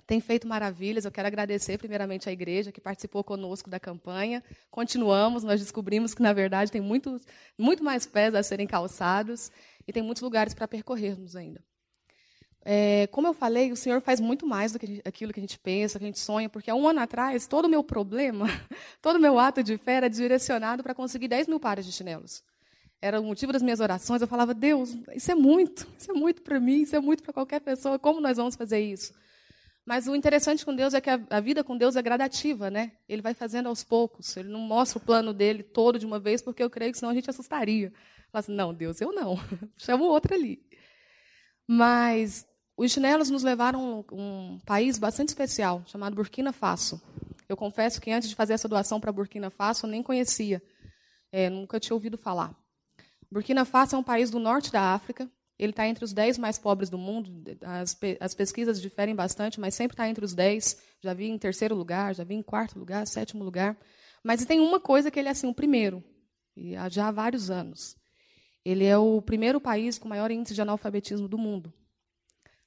Speaker 3: tem feito maravilhas. Eu quero agradecer primeiramente à igreja que participou conosco da campanha. Continuamos, nós descobrimos que, na verdade, tem muito, muito mais pés a serem calçados e tem muitos lugares para percorrermos ainda. É, como eu falei, o Senhor faz muito mais do que aquilo que a gente pensa, que a gente sonha, porque há um ano atrás, todo o meu problema, todo o meu ato de fé era direcionado para conseguir 10 mil pares de chinelos. Era o motivo das minhas orações. Eu falava, Deus, isso é muito, isso é muito para mim, isso é muito para qualquer pessoa, como nós vamos fazer isso? Mas o interessante com Deus é que a, a, vida com Deus é gradativa, né? Ele vai fazendo aos poucos. Ele não mostra o plano dele todo de uma vez, porque eu creio que senão a gente assustaria. Fala assim, não, Deus, eu não. Chama o outro ali. Mas os chinelos nos levaram a um país bastante especial, chamado Burkina Faso. Eu confesso que antes de fazer essa doação para Burkina Faso, eu nem conhecia. É, nunca tinha ouvido falar. Burkina Faso é um país do norte da África, ele está entre os 10 mais pobres do mundo. As, pe as pesquisas diferem bastante, mas sempre está entre os 10. Já vi em terceiro lugar, já vi em quarto lugar, sétimo lugar. Mas tem uma coisa que ele é assim, o primeiro, e já há vários anos. Ele é o primeiro país com maior índice de analfabetismo do mundo.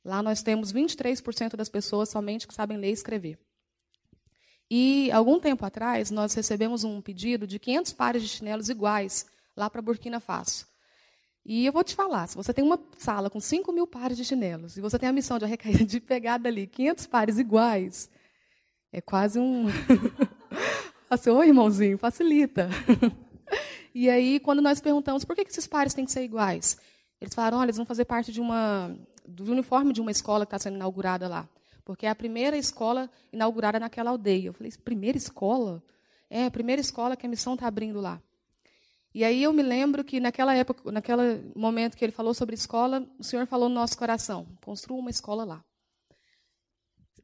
Speaker 3: Lá nós temos 23% das pessoas somente que sabem ler e escrever. E, algum tempo atrás, nós recebemos um pedido de 500 pares de chinelos iguais lá para Burkina Faso. E eu vou te falar, se você tem uma sala com 5 mil pares de chinelos e você tem a missão de, arrecair, de pegar dali 500 pares iguais, é quase um... assim, oi, irmãozinho, facilita. e aí, quando nós perguntamos por que esses pares têm que ser iguais, eles falaram, olha, eles vão fazer parte de uma, do uniforme de uma escola que está sendo inaugurada lá. Porque é a primeira escola inaugurada naquela aldeia. Eu falei, primeira escola? É, a primeira escola que a missão está abrindo lá. E aí eu me lembro que naquela época, naquele momento que ele falou sobre escola, o Senhor falou no nosso coração: construa uma escola lá.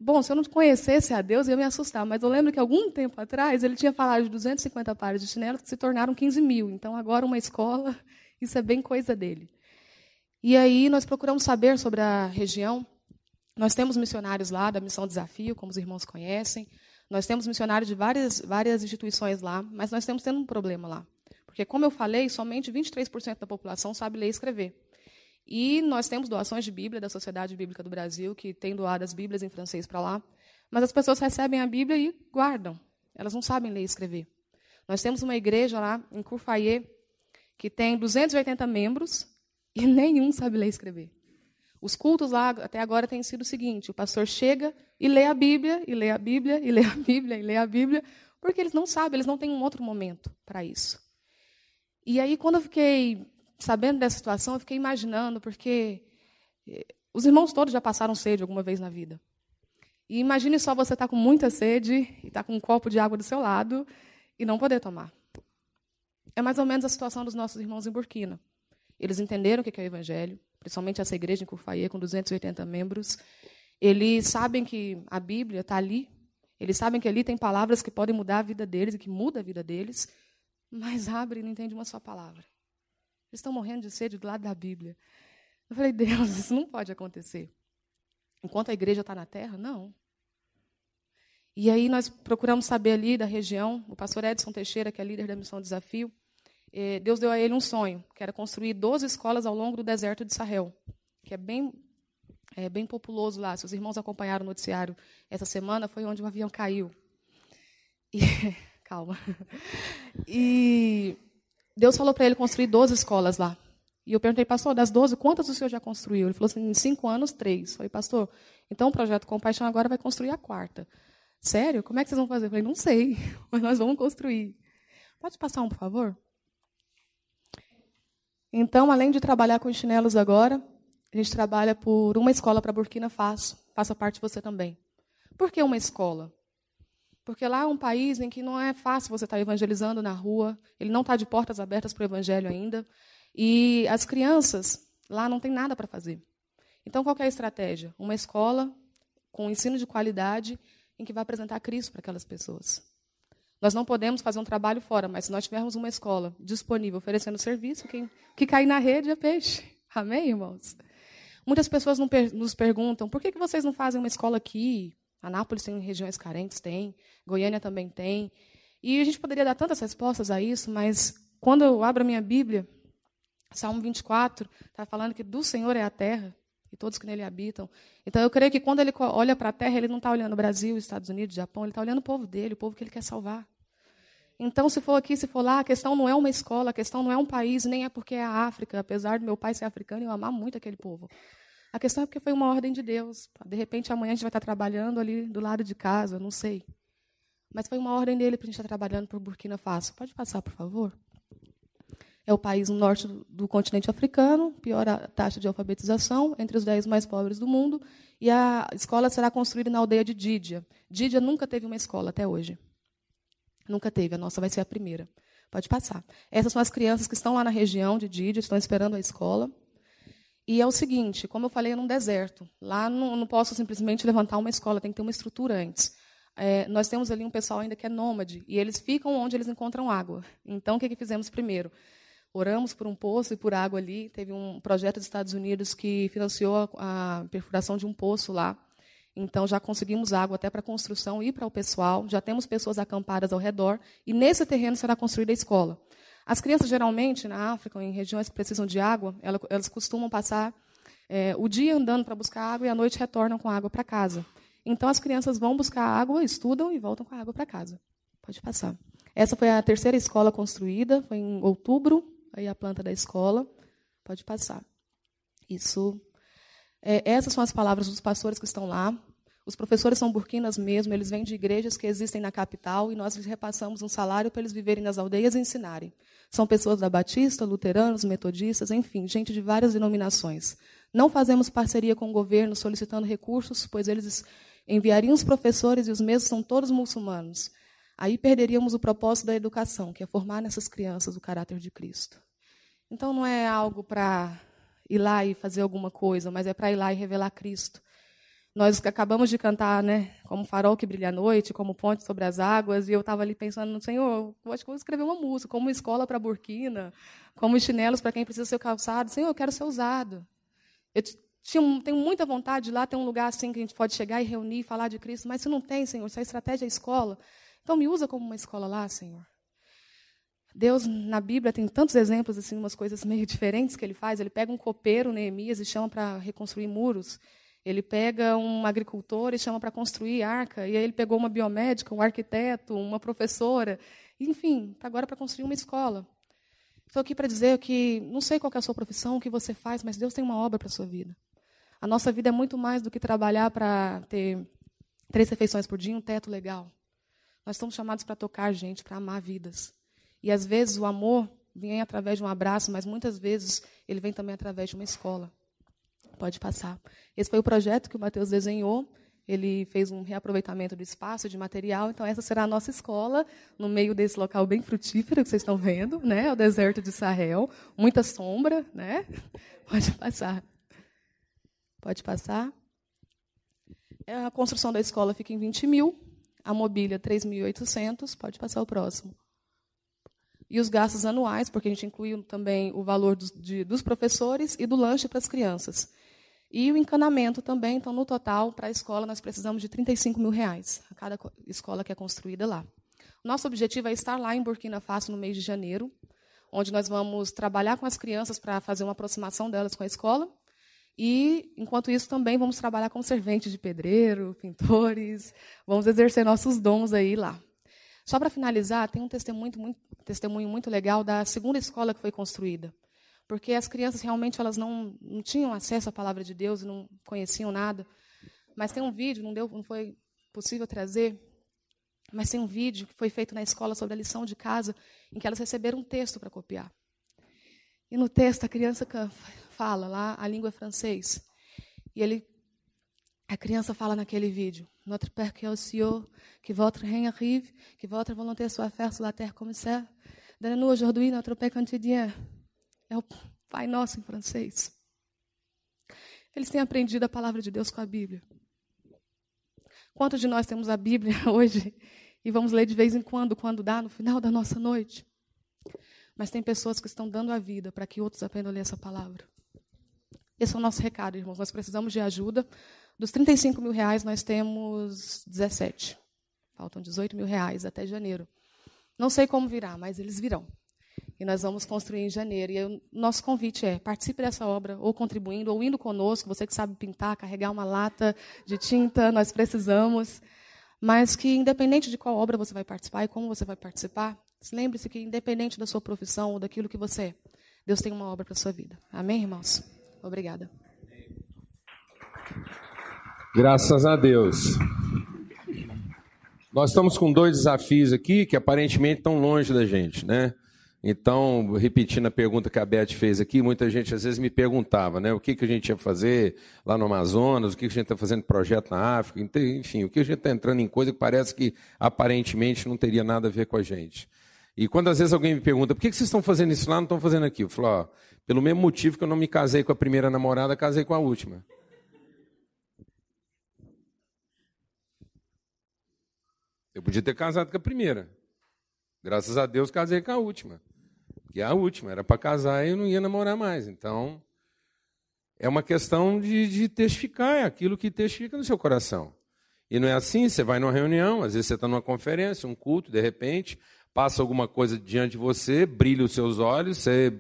Speaker 3: Bom, se eu não conhecesse a Deus, eu ia me assustar, mas eu lembro que algum tempo atrás ele tinha falado de 250 pares de chinelos que se tornaram 15 mil. Então agora uma escola, isso é bem coisa dele. E aí nós procuramos saber sobre a região. Nós temos missionários lá da Missão Desafio, como os irmãos conhecem. Nós temos missionários de várias, várias instituições lá, mas nós temos tendo um problema lá. Porque, como eu falei, somente 23% da população sabe ler e escrever. E nós temos doações de Bíblia da Sociedade Bíblica do Brasil, que tem doado as Bíblias em francês para lá. Mas as pessoas recebem a Bíblia e guardam. Elas não sabem ler e escrever. Nós temos uma igreja lá em Courfayet que tem 280 membros e nenhum sabe ler e escrever. Os cultos lá até agora têm sido o seguinte: o pastor chega e lê a Bíblia, e lê a Bíblia, e lê a Bíblia, e lê a Bíblia, porque eles não sabem, eles não têm um outro momento para isso. E aí, quando eu fiquei sabendo dessa situação, eu fiquei imaginando, porque eh, os irmãos todos já passaram sede alguma vez na vida. E imagine só você estar tá com muita sede e estar tá com um copo de água do seu lado e não poder tomar. É mais ou menos a situação dos nossos irmãos em Burkina. Eles entenderam o que é o Evangelho, principalmente essa igreja em Curfaie, com 280 membros. Eles sabem que a Bíblia está ali. Eles sabem que ali tem palavras que podem mudar a vida deles e que muda a vida deles mas abre e não entende uma só palavra. Eles estão morrendo de sede do lado da Bíblia. Eu falei, Deus, isso não pode acontecer. Enquanto a igreja está na terra, não. E aí nós procuramos saber ali da região, o pastor Edson Teixeira, que é líder da Missão Desafio, eh, Deus deu a ele um sonho, que era construir 12 escolas ao longo do deserto de Sahel, que é bem, é bem populoso lá. Se os irmãos acompanharam o noticiário essa semana, foi onde o avião caiu. E Calma. E Deus falou para ele construir 12 escolas lá. E eu perguntei, pastor, das 12, quantas o senhor já construiu? Ele falou assim, em cinco anos, três. Eu falei, pastor, então o projeto Compaixão agora vai construir a quarta. Sério? Como é que vocês vão fazer? Eu falei, não sei, mas nós vamos construir. Pode passar um, por favor? Então, além de trabalhar com chinelos agora, a gente trabalha por uma escola para Burkina Faso. Faça parte você também. Por que uma escola? Porque lá é um país em que não é fácil você estar evangelizando na rua, ele não está de portas abertas para o evangelho ainda. E as crianças lá não têm nada para fazer. Então, qual é a estratégia? Uma escola com ensino de qualidade em que vai apresentar Cristo para aquelas pessoas. Nós não podemos fazer um trabalho fora, mas se nós tivermos uma escola disponível oferecendo serviço, quem que cair na rede é peixe. Amém, irmãos? Muitas pessoas nos perguntam por que vocês não fazem uma escola aqui? Anápolis tem regiões carentes, tem. Goiânia também tem. E a gente poderia dar tantas respostas a isso, mas quando eu abro a minha Bíblia, Salmo 24 está falando que do Senhor é a terra e todos que nele habitam. Então eu creio que quando ele olha para a terra, ele não está olhando o Brasil, Estados Unidos, Japão, ele está olhando o povo dele, o povo que ele quer salvar. Então, se for aqui, se for lá, a questão não é uma escola, a questão não é um país, nem é porque é a África, apesar do meu pai ser africano e eu amar muito aquele povo. A questão é porque foi uma ordem de Deus. De repente, amanhã a gente vai estar trabalhando ali do lado de casa, não sei. Mas foi uma ordem dele para a gente estar trabalhando por Burkina Faso. Pode passar, por favor? É o país no norte do, continente africano, pior taxa de alfabetização, entre os dez mais pobres do mundo. E a escola será construída na aldeia de Dídia. Dídia nunca teve uma escola até hoje. Nunca teve, a nossa vai ser a primeira. Pode passar. Essas são as crianças que estão lá na região de Dídia, estão esperando a escola. E é o seguinte, como eu falei, é num deserto. Lá não, não posso simplesmente levantar uma escola, tem que ter uma estrutura antes. É, nós temos ali um pessoal ainda que é nômade, e eles ficam onde eles encontram água. Então, o que, que fizemos primeiro? Oramos por um poço e por água ali. Teve um projeto dos Estados Unidos que financiou a, a perfuração de um poço lá. Então, já conseguimos água até para a construção e para o pessoal. Já temos pessoas acampadas ao redor. E nesse terreno será construída a escola. As crianças, geralmente, na África, em regiões que precisam de água, elas, costumam passar é, o dia andando para buscar água e à noite retornam com água para casa. Então, as crianças vão buscar água, estudam e voltam com a água para casa. Pode passar. Essa foi a terceira escola construída, foi em outubro, aí a planta da escola. Pode passar. Isso. É, essas são as palavras dos pastores que estão lá. Os professores são burquinas mesmo, eles vêm de igrejas que existem na capital e nós lhes repassamos um salário para eles viverem nas aldeias e ensinarem. São pessoas da Batista, luteranos, metodistas, enfim, gente de várias denominações. Não fazemos parceria com o governo solicitando recursos, pois eles enviariam os professores e os mesmos são todos muçulmanos. Aí perderíamos o propósito da educação, que é formar nessas crianças o caráter de Cristo. Então não é algo para ir lá e fazer alguma coisa, mas é para ir lá e revelar Cristo. Nós acabamos de cantar, né, como farol que brilha à noite, como ponte sobre as águas, e eu estava ali pensando no Senhor, eu acho que vou escrever uma música, como escola para Burkina, como chinelos para quem precisa ser calçado. Senhor, eu quero ser usado. Eu tinha, tenho muita vontade de lá ter um lugar assim que a gente pode chegar e reunir, falar de Cristo, mas se não tem, Senhor, se a estratégia é escola, então me usa como uma escola lá, Senhor. Deus, na Bíblia, tem tantos exemplos, assim, umas coisas meio diferentes que ele faz. Ele pega um copeiro, Neemias, e chama para reconstruir muros. Ele pega um agricultor e chama para construir arca, e aí ele pegou uma biomédica, um arquiteto, uma professora, enfim, agora para construir uma escola. Estou aqui para dizer que não sei qual é a sua profissão, o que você faz, mas Deus tem uma obra para a sua vida. A nossa vida é muito mais do que trabalhar para ter três refeições por dia, um teto legal. Nós estamos chamados para tocar gente, para amar vidas. E às vezes o amor vem através de um abraço, mas muitas vezes ele vem também através de uma escola. Pode passar. Esse foi o projeto que o Matheus desenhou. Ele fez um reaproveitamento do espaço, de material. Então, essa será a nossa escola, no meio desse local bem frutífero que vocês estão vendo, né? o deserto de Sahel. Muita sombra, né? Pode passar. Pode passar. A construção da escola fica em 20 mil. A mobília, 3.800. Pode passar o próximo. E os gastos anuais, porque a gente incluiu também o valor dos, de, dos professores e do lanche para as crianças. E o encanamento também, então, no total, para a escola, nós precisamos de 35 mil reais, a cada escola que é construída lá. Nosso objetivo é estar lá em Burkina Faso no mês de janeiro, onde nós vamos trabalhar com as crianças para fazer uma aproximação delas com a escola. E, enquanto isso, também vamos trabalhar como serventes de pedreiro, pintores, vamos exercer nossos dons aí lá. Só para finalizar, tem um testemunho muito, muito, testemunho muito legal da segunda escola que foi construída porque as crianças realmente elas não, não tinham acesso à palavra de Deus, não conheciam nada. Mas tem um vídeo, não deu, não foi possível trazer, mas tem um vídeo que foi feito na escola sobre a lição de casa, em que elas receberam um texto para copiar. E no texto a criança fala lá a língua francês. E ele a criança fala naquele vídeo: Notre Père que est au ciel, que votre règne arrive, que votre volonté soit faite sur la terre comme ça. Donne-nous aujourd'hui notre pain quotidien. É o Pai Nosso em francês. Eles têm aprendido a palavra de Deus com a Bíblia. Quantos de nós temos a Bíblia hoje e vamos ler de vez em quando, quando dá, no final da nossa noite? Mas tem pessoas que estão dando a vida para que outros aprendam a ler essa palavra. Esse é o nosso recado, irmãos. Nós precisamos de ajuda. Dos 35 mil reais, nós temos 17. Faltam 18 mil reais até janeiro. Não sei como virá, mas eles virão. E nós vamos construir em janeiro. E o nosso convite é: participe dessa obra, ou contribuindo, ou indo conosco. Você que sabe pintar, carregar uma lata de tinta, nós precisamos. Mas que, independente de qual obra você vai participar e como você vai participar, lembre-se que, independente da sua profissão ou daquilo que você é, Deus tem uma obra para a sua vida. Amém, irmãos? Obrigada.
Speaker 1: Graças a Deus. Nós estamos com dois desafios aqui que aparentemente estão longe da gente, né? Então, repetindo a pergunta que a Beth fez aqui, muita gente às vezes me perguntava, né? O que, que a gente ia fazer lá no Amazonas, o que, que a gente está fazendo projeto na África, enfim, o que a gente está entrando em coisa que parece que aparentemente não teria nada a ver com a gente. E quando às vezes alguém me pergunta, por que, que vocês estão fazendo isso lá, não estão fazendo aqui? Eu falo, ó, pelo mesmo motivo que eu não me casei com a primeira namorada, casei com a última. Eu podia ter casado com a primeira. Graças a Deus casei com a última. Que é a última, era para casar e eu não ia namorar mais. Então, é uma questão de, de testificar, é aquilo que testifica no seu coração. E não é assim, você vai numa reunião, às vezes você está numa conferência, um culto, de repente, passa alguma coisa diante de você, brilha os seus olhos, você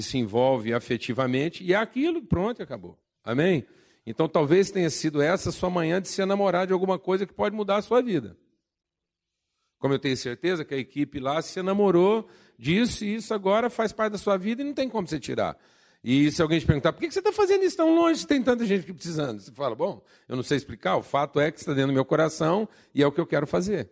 Speaker 1: se envolve afetivamente, e é aquilo, pronto, acabou. Amém? Então talvez tenha sido essa sua manhã de se enamorar de alguma coisa que pode mudar a sua vida. Como eu tenho certeza que a equipe lá se namorou disso e isso agora faz parte da sua vida e não tem como você tirar. E se alguém te perguntar, por que você está fazendo isso tão longe se tem tanta gente que precisando? Você fala, bom, eu não sei explicar, o fato é que está dentro do meu coração e é o que eu quero fazer.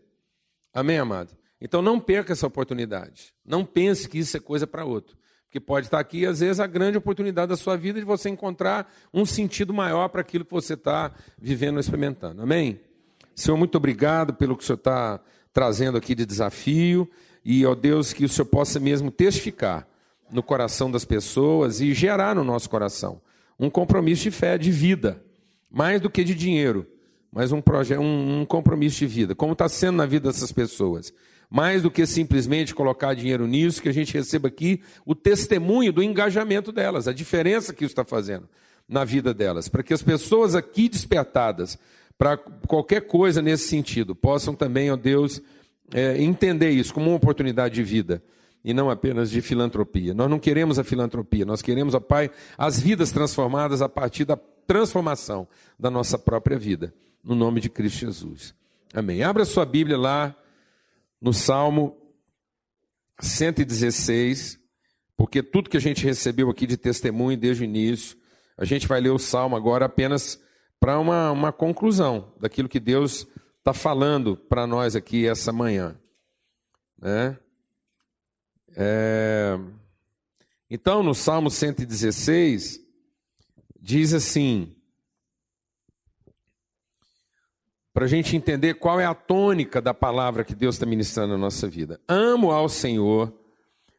Speaker 1: Amém, amado? Então não perca essa oportunidade. Não pense que isso é coisa para outro. Porque pode estar aqui, às vezes, a grande oportunidade da sua vida de você encontrar um sentido maior para aquilo que você está vivendo ou experimentando. Amém? Senhor, muito obrigado pelo que o Senhor está trazendo aqui de desafio. E, ó Deus, que o Senhor possa mesmo testificar no coração das pessoas e gerar no nosso coração um compromisso de fé, de vida, mais do que de dinheiro, mas um, um, um compromisso de vida, como está sendo na vida dessas pessoas. Mais do que simplesmente colocar dinheiro nisso, que a gente receba aqui o testemunho do engajamento delas, a diferença que isso está fazendo na vida delas, para que as pessoas aqui despertadas para qualquer coisa nesse sentido, possam também, ó Deus, é, entender isso como uma oportunidade de vida e não apenas de filantropia. Nós não queremos a filantropia, nós queremos, ó Pai, as vidas transformadas a partir da transformação da nossa própria vida, no nome de Cristo Jesus. Amém. Abra sua Bíblia lá no Salmo 116, porque tudo que a gente recebeu aqui de testemunho desde o início, a gente vai ler o Salmo agora apenas para uma, uma conclusão daquilo que Deus está falando para nós aqui essa manhã. Né? É... Então, no Salmo 116, diz assim, para a gente entender qual é a tônica da palavra que Deus está ministrando na nossa vida. Amo ao Senhor,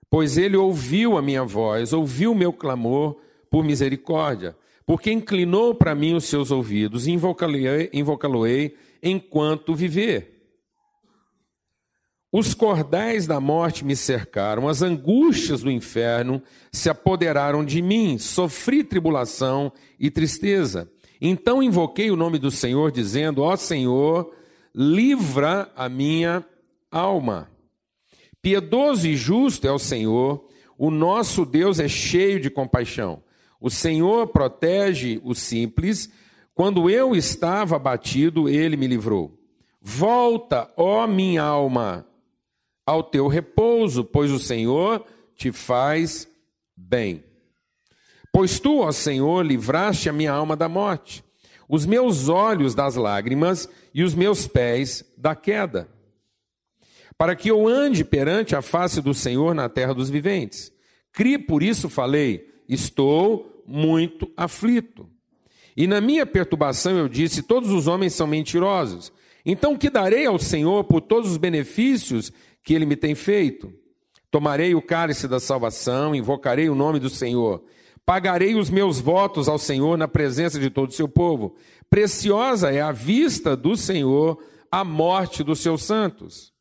Speaker 1: pois Ele ouviu a minha voz, ouviu o meu clamor por misericórdia porque inclinou para mim os seus ouvidos invocá-lo-ei enquanto viver. Os cordais da morte me cercaram, as angústias do inferno se apoderaram de mim, sofri tribulação e tristeza. Então invoquei o nome do Senhor, dizendo: Ó Senhor, livra a minha alma. Piedoso e justo é o Senhor, o nosso Deus é cheio de compaixão o Senhor protege o simples. Quando eu estava abatido, ele me livrou. Volta, ó minha alma, ao teu repouso, pois o Senhor te faz bem. Pois tu, ó Senhor, livraste a minha alma da morte, os meus olhos das lágrimas e os meus pés da queda, para que eu ande perante a face do Senhor na terra dos viventes. Cri, por isso falei: Estou muito aflito. E na minha perturbação eu disse: Todos os homens são mentirosos. Então, que darei ao Senhor por todos os benefícios que ele me tem feito? Tomarei o cálice da salvação, invocarei o nome do Senhor. Pagarei os meus votos ao Senhor na presença de todo o seu povo. Preciosa é a vista do Senhor a morte dos seus santos.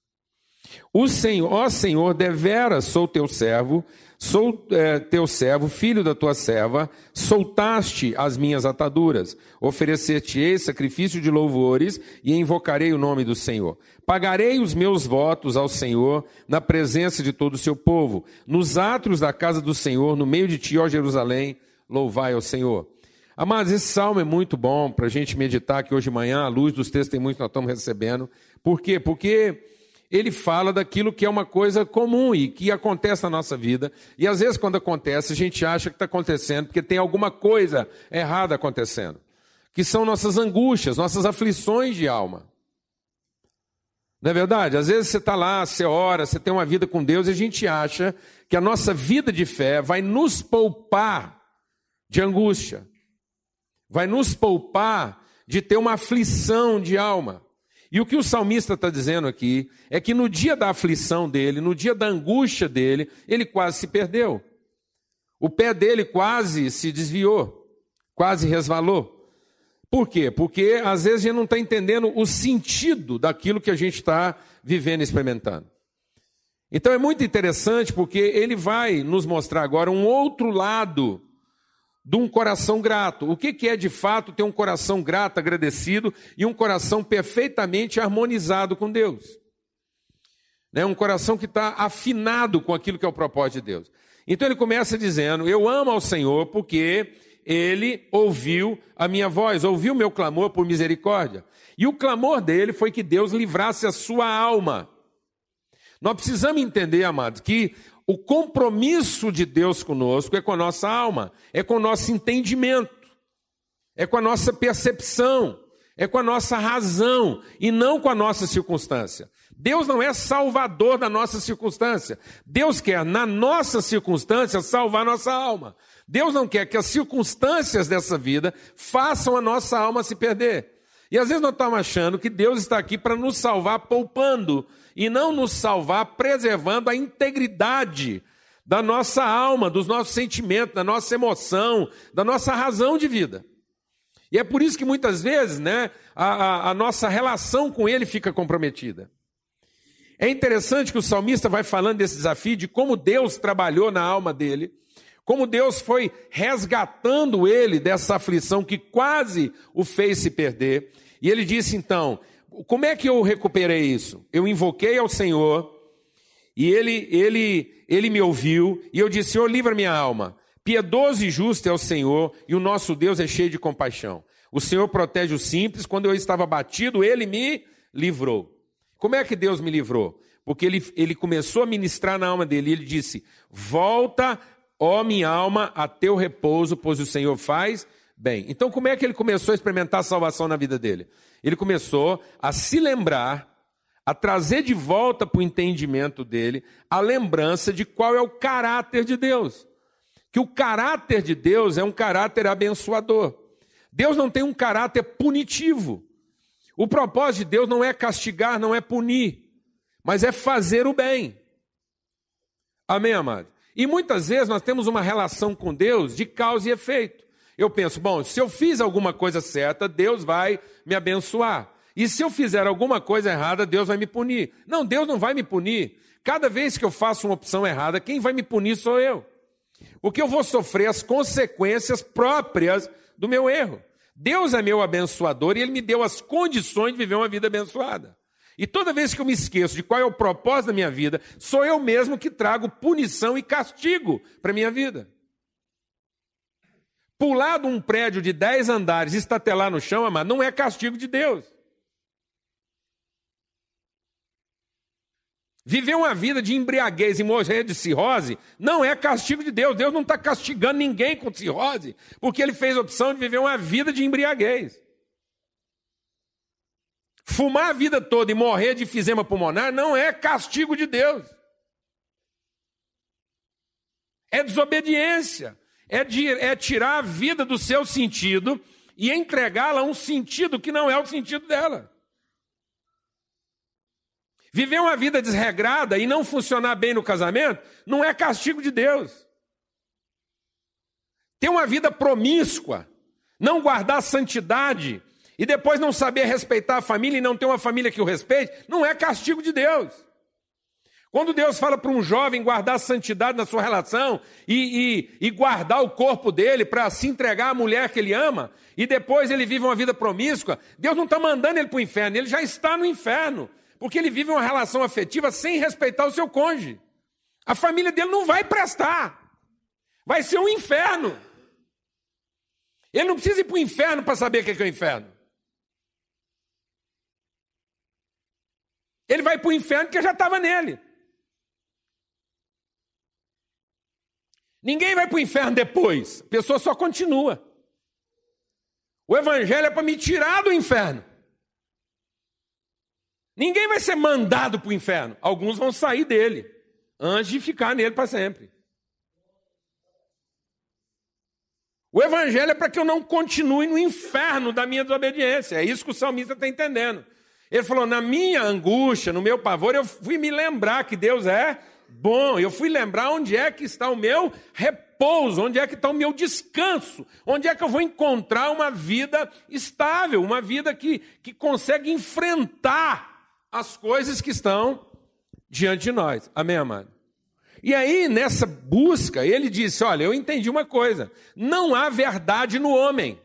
Speaker 1: O Senhor, ó Senhor, devera sou teu servo, Sou é, teu servo, filho da tua serva, soltaste as minhas ataduras. Oferecer-te-ei sacrifício de louvores e invocarei o nome do Senhor. Pagarei os meus votos ao Senhor na presença de todo o seu povo. Nos átrios da casa do Senhor, no meio de ti, ó Jerusalém, louvai ao Senhor. Amados, esse salmo é muito bom para a gente meditar aqui hoje de manhã, à luz dos testemunhos que nós estamos recebendo. Por quê? Porque ele fala daquilo que é uma coisa comum e que acontece na nossa vida. E às vezes, quando acontece, a gente acha que está acontecendo porque tem alguma coisa errada acontecendo. Que são nossas angústias, nossas aflições de alma. Não é verdade? Às vezes você está lá, você ora, você tem uma vida com Deus e a gente acha que a nossa vida de fé vai nos poupar de angústia, vai nos poupar de ter uma aflição de alma. E o que o salmista está dizendo aqui é que no dia da aflição dele, no dia da angústia dele, ele quase se perdeu. O pé dele quase se desviou, quase resvalou. Por quê? Porque às vezes a gente não está entendendo o sentido daquilo que a gente está vivendo e experimentando. Então é muito interessante porque ele vai nos mostrar agora um outro lado de um coração grato. O que, é de fato ter um coração grato, agradecido e um coração perfeitamente harmonizado com Deus? Né? Um coração que está afinado com aquilo que é o propósito de Deus. Então ele começa dizendo: Eu amo ao Senhor porque ele ouviu a minha voz, ouviu o meu clamor por misericórdia. E o clamor dele foi que Deus livrasse a sua alma. Nós precisamos entender, amados, que o compromisso de Deus conosco é com a nossa alma, é com o nosso entendimento, é com a nossa percepção, é com a nossa razão e não com a nossa circunstância. Deus não é salvador da nossa circunstância. Deus quer, na nossa circunstância, salvar nossa alma. Deus não quer que as circunstâncias dessa vida façam a nossa alma se perder. E às vezes nós estamos achando que Deus está aqui para nos salvar poupando e não nos salvar preservando a integridade da nossa alma, dos nossos sentimentos, da nossa emoção, da nossa razão de vida. E é por isso que muitas vezes né, a, a, a nossa relação com Ele fica comprometida. É interessante que o salmista vai falando desse desafio, de como Deus trabalhou na alma dele, como Deus foi resgatando ele dessa aflição que quase o fez se perder. E ele disse então: como é que eu recuperei isso? Eu invoquei ao Senhor e ele, ele, ele me ouviu e eu disse: Senhor, livra minha alma. Piedoso e justo é o Senhor e o nosso Deus é cheio de compaixão. O Senhor protege os simples. Quando eu estava batido, ele me livrou. Como é que Deus me livrou? Porque ele, ele começou a ministrar na alma dele. Ele disse: Volta, ó minha alma, a teu repouso, pois o Senhor faz bem. Então, como é que ele começou a experimentar a salvação na vida dele? Ele começou a se lembrar, a trazer de volta para o entendimento dele a lembrança de qual é o caráter de Deus. Que o caráter de Deus é um caráter abençoador. Deus não tem um caráter punitivo. O propósito de Deus não é castigar, não é punir, mas é fazer o bem. Amém, amado? E muitas vezes nós temos uma relação com Deus de causa e efeito. Eu penso, bom, se eu fiz alguma coisa certa, Deus vai me abençoar. E se eu fizer alguma coisa errada, Deus vai me punir. Não, Deus não vai me punir. Cada vez que eu faço uma opção errada, quem vai me punir sou eu. Porque eu vou sofrer as consequências próprias do meu erro. Deus é meu abençoador e Ele me deu as condições de viver uma vida abençoada. E toda vez que eu me esqueço de qual é o propósito da minha vida, sou eu mesmo que trago punição e castigo para a minha vida. Pular de um prédio de 10 andares e estatelar no chão, amado, não é castigo de Deus. Viver uma vida de embriaguez e morrer de cirrose não é castigo de Deus. Deus não está castigando ninguém com cirrose, porque ele fez a opção de viver uma vida de embriaguez. Fumar a vida toda e morrer de efizema pulmonar não é castigo de Deus. É desobediência é, de, é tirar a vida do seu sentido e entregá-la a um sentido que não é o sentido dela. Viver uma vida desregrada e não funcionar bem no casamento não é castigo de Deus. ter uma vida promíscua, não guardar santidade e depois não saber respeitar a família e não ter uma família que o respeite, não é castigo de Deus. Quando Deus fala para um jovem guardar santidade na sua relação e, e, e guardar o corpo dele para se entregar à mulher que ele ama, e depois ele vive uma vida promíscua, Deus não está mandando ele para o inferno, ele já está no inferno, porque ele vive uma relação afetiva sem respeitar o seu cônjuge. A família dele não vai prestar, vai ser um inferno. Ele não precisa ir para o inferno para saber o que é o inferno. Ele vai para o inferno porque já estava nele. Ninguém vai para o inferno depois, a pessoa só continua. O evangelho é para me tirar do inferno. Ninguém vai ser mandado para o inferno. Alguns vão sair dele antes de ficar nele para sempre. O evangelho é para que eu não continue no inferno da minha desobediência. É isso que o salmista está entendendo. Ele falou: na minha angústia, no meu pavor, eu fui me lembrar que Deus é bom. Eu fui lembrar onde é que está o meu repouso, onde é que está o meu descanso, onde é que eu vou encontrar uma vida estável, uma vida que, que consegue enfrentar as coisas que estão diante de nós. Amém, amado? E aí, nessa busca, ele disse: Olha, eu entendi uma coisa: não há verdade no homem.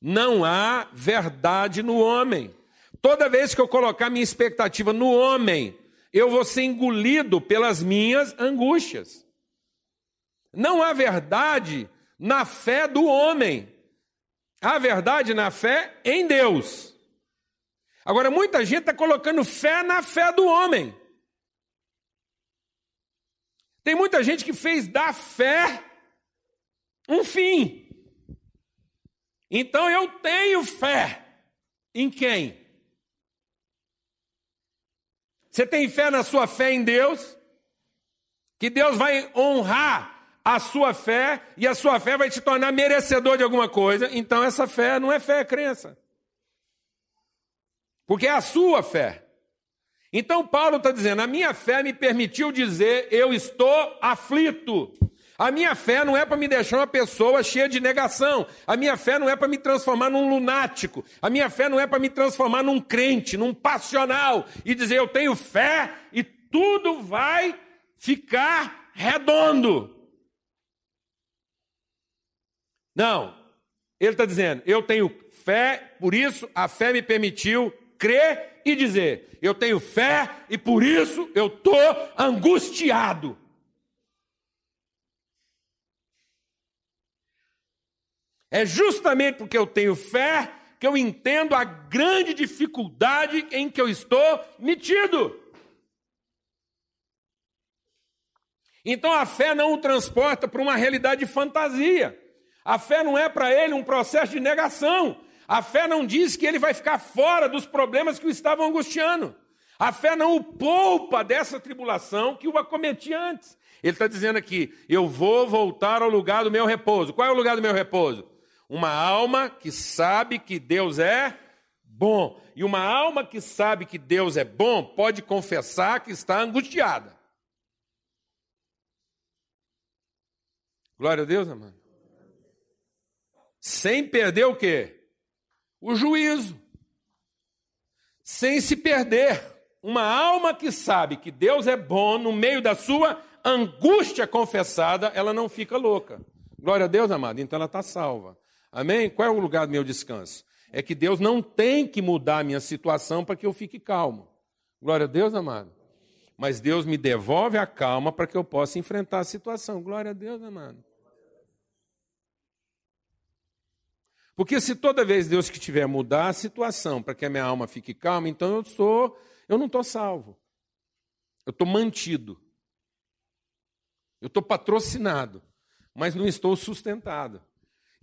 Speaker 1: Não há verdade no homem. Toda vez que eu colocar minha expectativa no homem, eu vou ser engolido pelas minhas angústias. Não há verdade na fé do homem. Há verdade na fé em Deus. Agora, muita gente está colocando fé na fé do homem. Tem muita gente que fez da fé um fim. Então eu tenho fé em quem? Você tem fé na sua fé em Deus? Que Deus vai honrar a sua fé e a sua fé vai te tornar merecedor de alguma coisa. Então essa fé não é fé, é crença. Porque é a sua fé. Então Paulo está dizendo: a minha fé me permitiu dizer, eu estou aflito. A minha fé não é para me deixar uma pessoa cheia de negação. A minha fé não é para me transformar num lunático. A minha fé não é para me transformar num crente, num passional e dizer eu tenho fé e tudo vai ficar redondo. Não. Ele está dizendo, eu tenho fé, por isso a fé me permitiu crer e dizer, eu tenho fé e por isso eu estou angustiado. É justamente porque eu tenho fé que eu entendo a grande dificuldade em que eu estou metido. Então a fé não o transporta para uma realidade de fantasia. A fé não é para ele um processo de negação. A fé não diz que ele vai ficar fora dos problemas que o estavam angustiando. A fé não o poupa dessa tribulação que o acometia antes. Ele está dizendo aqui: eu vou voltar ao lugar do meu repouso. Qual é o lugar do meu repouso? Uma alma que sabe que Deus é bom. E uma alma que sabe que Deus é bom pode confessar que está angustiada. Glória a Deus, amado. Sem perder o quê? O juízo. Sem se perder. Uma alma que sabe que Deus é bom no meio da sua angústia confessada, ela não fica louca. Glória a Deus, amado. Então ela está salva. Amém? Qual é o lugar do meu descanso? É que Deus não tem que mudar a minha situação para que eu fique calmo. Glória a Deus, amado. Mas Deus me devolve a calma para que eu possa enfrentar a situação. Glória a Deus, amado. Porque se toda vez Deus que tiver mudar a situação para que a minha alma fique calma, então eu sou, eu não estou salvo. Eu estou mantido. Eu estou patrocinado, mas não estou sustentado.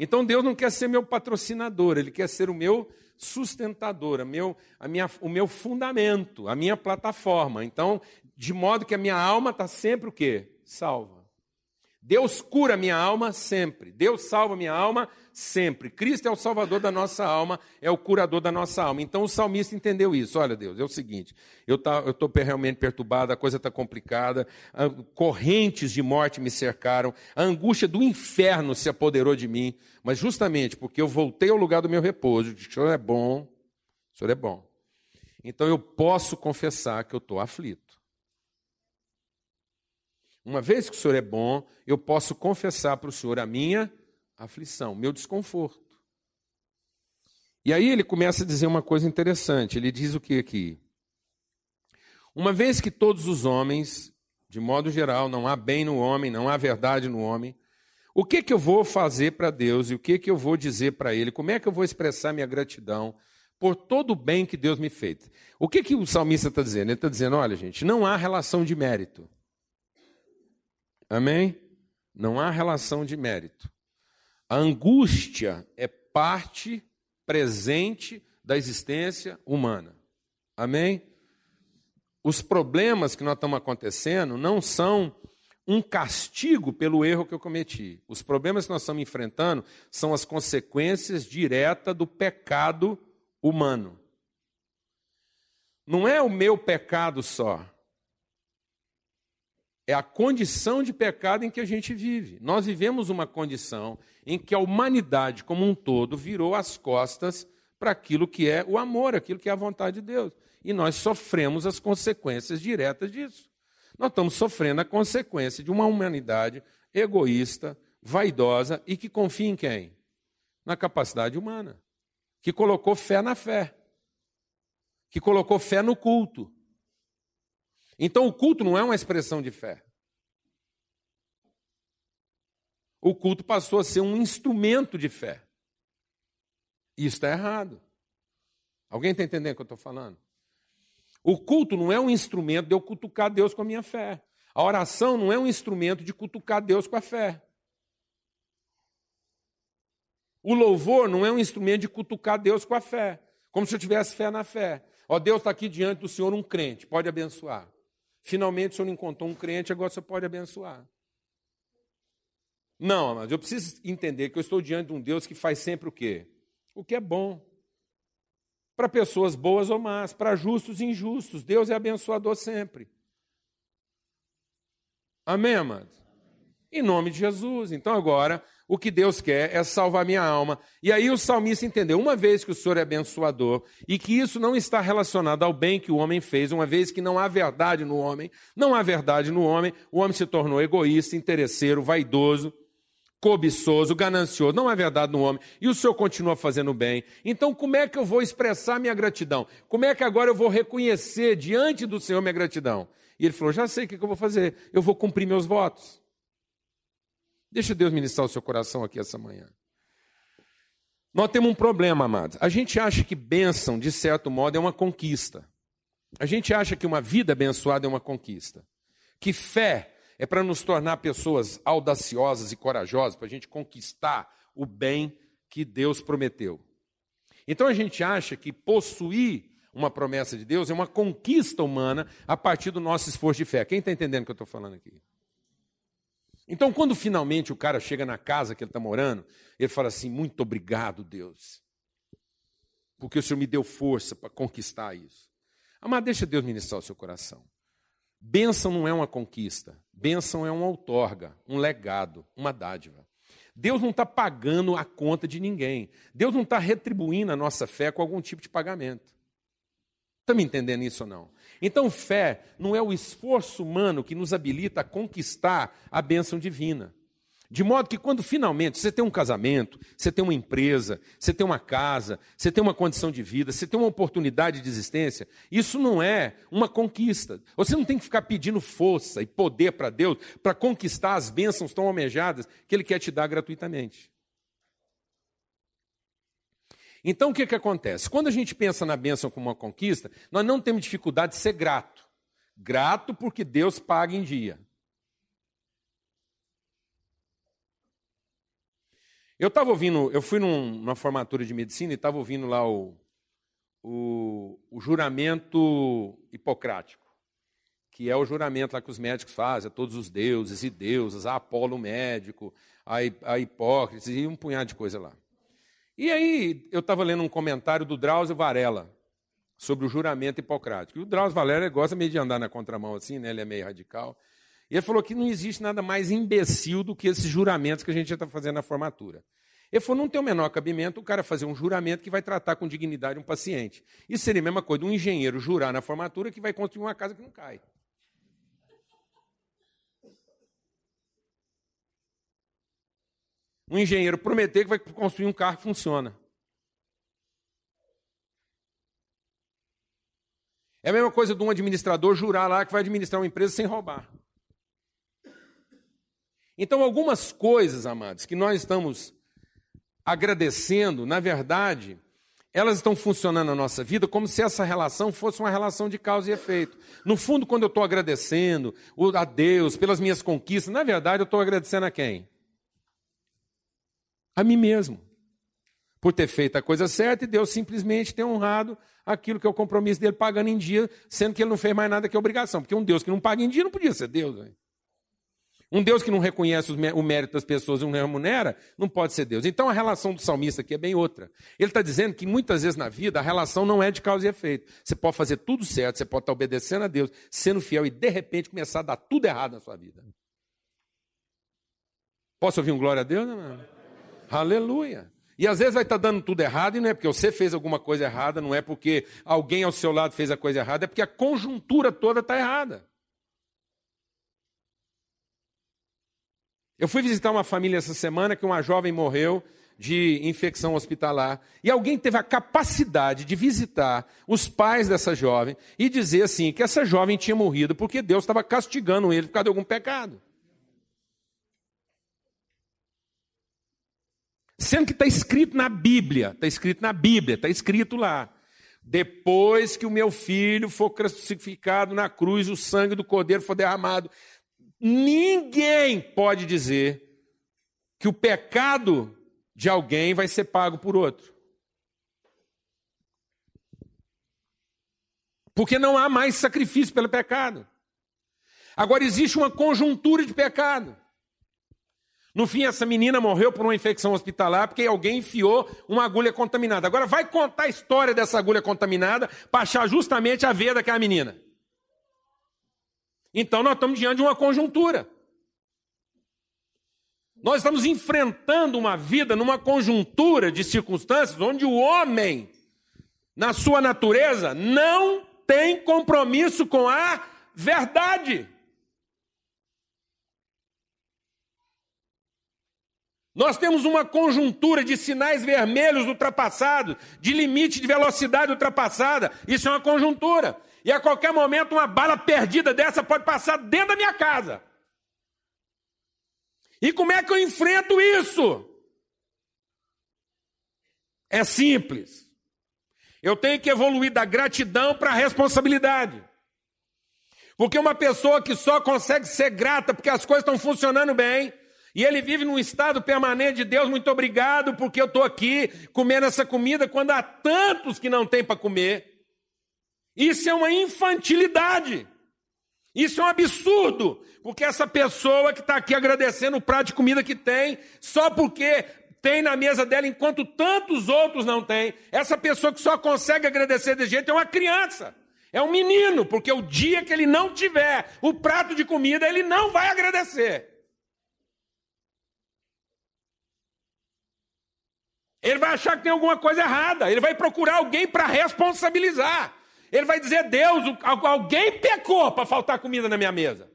Speaker 1: Então Deus não quer ser meu patrocinador, Ele quer ser o meu sustentador, a meu, a minha, o meu fundamento, a minha plataforma. Então, de modo que a minha alma está sempre o quê? Salva. Deus cura minha alma sempre. Deus salva minha alma sempre. Cristo é o salvador da nossa alma, é o curador da nossa alma. Então o salmista entendeu isso. Olha, Deus, é o seguinte: eu tá, estou realmente perturbado, a coisa está complicada, correntes de morte me cercaram, a angústia do inferno se apoderou de mim. Mas justamente porque eu voltei ao lugar do meu repouso, o Senhor é bom, o Senhor é bom. Então eu posso confessar que eu estou aflito. Uma vez que o Senhor é bom, eu posso confessar para o Senhor a minha aflição, meu desconforto. E aí ele começa a dizer uma coisa interessante. Ele diz o que aqui? Uma vez que todos os homens, de modo geral, não há bem no homem, não há verdade no homem, o que que eu vou fazer para Deus e o que que eu vou dizer para Ele? Como é que eu vou expressar minha gratidão por todo o bem que Deus me fez? O que que o salmista está dizendo? Ele está dizendo: olha, gente, não há relação de mérito. Amém? Não há relação de mérito. A angústia é parte presente da existência humana. Amém? Os problemas que nós estamos acontecendo não são um castigo pelo erro que eu cometi. Os problemas que nós estamos enfrentando são as consequências diretas do pecado humano. Não é o meu pecado só é a condição de pecado em que a gente vive. Nós vivemos uma condição em que a humanidade como um todo virou as costas para aquilo que é o amor, aquilo que é a vontade de Deus. E nós sofremos as consequências diretas disso. Nós estamos sofrendo a consequência de uma humanidade egoísta, vaidosa e que confia em quem? Na capacidade humana. Que colocou fé na fé. Que colocou fé no culto então o culto não é uma expressão de fé. O culto passou a ser um instrumento de fé. Isso está errado. Alguém está entendendo o que eu estou falando? O culto não é um instrumento de eu cutucar Deus com a minha fé. A oração não é um instrumento de cutucar Deus com a fé. O louvor não é um instrumento de cutucar Deus com a fé. Como se eu tivesse fé na fé. Ó, Deus está aqui diante do Senhor, um crente, pode abençoar. Finalmente o senhor encontrou um crente, agora você pode abençoar. Não, mas eu preciso entender que eu estou diante de um Deus que faz sempre o quê? O que é bom. Para pessoas boas ou más, para justos e injustos. Deus é abençoador sempre. Amém, amados? Em nome de Jesus. Então agora o que Deus quer é salvar minha alma. E aí o salmista entendeu, uma vez que o Senhor é abençoador e que isso não está relacionado ao bem que o homem fez, uma vez que não há verdade no homem, não há verdade no homem, o homem se tornou egoísta, interesseiro, vaidoso, cobiçoso, ganancioso, não há verdade no homem, e o Senhor continua fazendo bem. Então, como é que eu vou expressar minha gratidão? Como é que agora eu vou reconhecer diante do Senhor minha gratidão? E ele falou: já sei o que eu vou fazer, eu vou cumprir meus votos. Deixa Deus ministrar o seu coração aqui essa manhã. Nós temos um problema, amados. A gente acha que bênção, de certo modo, é uma conquista. A gente acha que uma vida abençoada é uma conquista. Que fé é para nos tornar pessoas audaciosas e corajosas, para a gente conquistar o bem que Deus prometeu. Então a gente acha que possuir uma promessa de Deus é uma conquista humana a partir do nosso esforço de fé. Quem está entendendo o que eu estou falando aqui? Então, quando finalmente o cara chega na casa que ele está morando, ele fala assim: Muito obrigado, Deus, porque o Senhor me deu força para conquistar isso. Amado, deixa Deus ministrar o seu coração. Bênção não é uma conquista, bênção é uma outorga, um legado, uma dádiva. Deus não está pagando a conta de ninguém. Deus não está retribuindo a nossa fé com algum tipo de pagamento. Está me entendendo isso ou não? Então, fé não é o esforço humano que nos habilita a conquistar a bênção divina. De modo que quando finalmente você tem um casamento, você tem uma empresa, você tem uma casa, você tem uma condição de vida, você tem uma oportunidade de existência, isso não é uma conquista. Você não tem que ficar pedindo força e poder para Deus para conquistar as bênçãos tão almejadas que Ele quer te dar gratuitamente. Então o que, que acontece? Quando a gente pensa na bênção como uma conquista, nós não temos dificuldade de ser grato. Grato porque Deus paga em dia. Eu estava ouvindo, eu fui num, numa formatura de medicina e estava ouvindo lá o, o, o juramento hipocrático. que é o juramento lá que os médicos fazem, a todos os deuses e deusas, a Apolo médico, a, a Hipócrates e um punhado de coisa lá. E aí eu estava lendo um comentário do Drauzio Varela sobre o juramento hipocrático. E o Drauzio Varela gosta meio de andar na contramão assim, né? ele é meio radical. E ele falou que não existe nada mais imbecil do que esses juramentos que a gente já está fazendo na formatura. Ele falou, não tem o menor cabimento o cara fazer um juramento que vai tratar com dignidade um paciente. Isso seria a mesma coisa de um engenheiro jurar na formatura que vai construir uma casa que não cai. Um engenheiro prometer que vai construir um carro que funciona. É a mesma coisa de um administrador jurar lá que vai administrar uma empresa sem roubar. Então, algumas coisas, amados, que nós estamos agradecendo, na verdade, elas estão funcionando na nossa vida como se essa relação fosse uma relação de causa e efeito. No fundo, quando eu estou agradecendo a Deus pelas minhas conquistas, na verdade, eu estou agradecendo a quem? A mim mesmo. Por ter feito a coisa certa e Deus simplesmente ter honrado aquilo que é o compromisso dele pagando em dia, sendo que ele não fez mais nada que obrigação. Porque um Deus que não paga em dia não podia ser Deus. Um Deus que não reconhece o mérito das pessoas e não remunera, não pode ser Deus. Então a relação do salmista aqui é bem outra. Ele está dizendo que muitas vezes na vida a relação não é de causa e efeito. Você pode fazer tudo certo, você pode estar obedecendo a Deus, sendo fiel e de repente começar a dar tudo errado na sua vida. Posso ouvir um glória a Deus? Né, Aleluia. E às vezes vai estar dando tudo errado, e não é porque você fez alguma coisa errada, não é porque alguém ao seu lado fez a coisa errada, é porque a conjuntura toda está errada. Eu fui visitar uma família essa semana que uma jovem morreu de infecção hospitalar e alguém teve a capacidade de visitar os pais dessa jovem e dizer assim que essa jovem tinha morrido porque Deus estava castigando ele por causa de algum pecado. Sendo que está escrito na Bíblia, está escrito na Bíblia, está escrito lá. Depois que o meu filho for crucificado na cruz, o sangue do cordeiro for derramado, Ninguém pode dizer que o pecado de alguém vai ser pago por outro. Porque não há mais sacrifício pelo pecado. Agora existe uma conjuntura de pecado. No fim, essa menina morreu por uma infecção hospitalar porque alguém enfiou uma agulha contaminada. Agora vai contar a história dessa agulha contaminada para achar justamente a veia daquela menina. Então nós estamos diante de uma conjuntura. Nós estamos enfrentando uma vida numa conjuntura de circunstâncias onde o homem, na sua natureza, não tem compromisso com a verdade. Nós temos uma conjuntura de sinais vermelhos ultrapassados, de limite de velocidade ultrapassada. Isso é uma conjuntura. E a qualquer momento uma bala perdida dessa pode passar dentro da minha casa. E como é que eu enfrento isso? É simples. Eu tenho que evoluir da gratidão para a responsabilidade. Porque uma pessoa que só consegue ser grata porque as coisas estão funcionando bem, e ele vive num estado permanente de Deus, muito obrigado porque eu estou aqui comendo essa comida quando há tantos que não têm para comer. Isso é uma infantilidade. Isso é um absurdo, porque essa pessoa que está aqui agradecendo o prato de comida que tem, só porque tem na mesa dela, enquanto tantos outros não têm, essa pessoa que só consegue agradecer de jeito é uma criança, é um menino, porque o dia que ele não tiver o prato de comida, ele não vai agradecer. Ele vai achar que tem alguma coisa errada, ele vai procurar alguém para responsabilizar. Ele vai dizer: Deus, alguém pecou para faltar comida na minha mesa.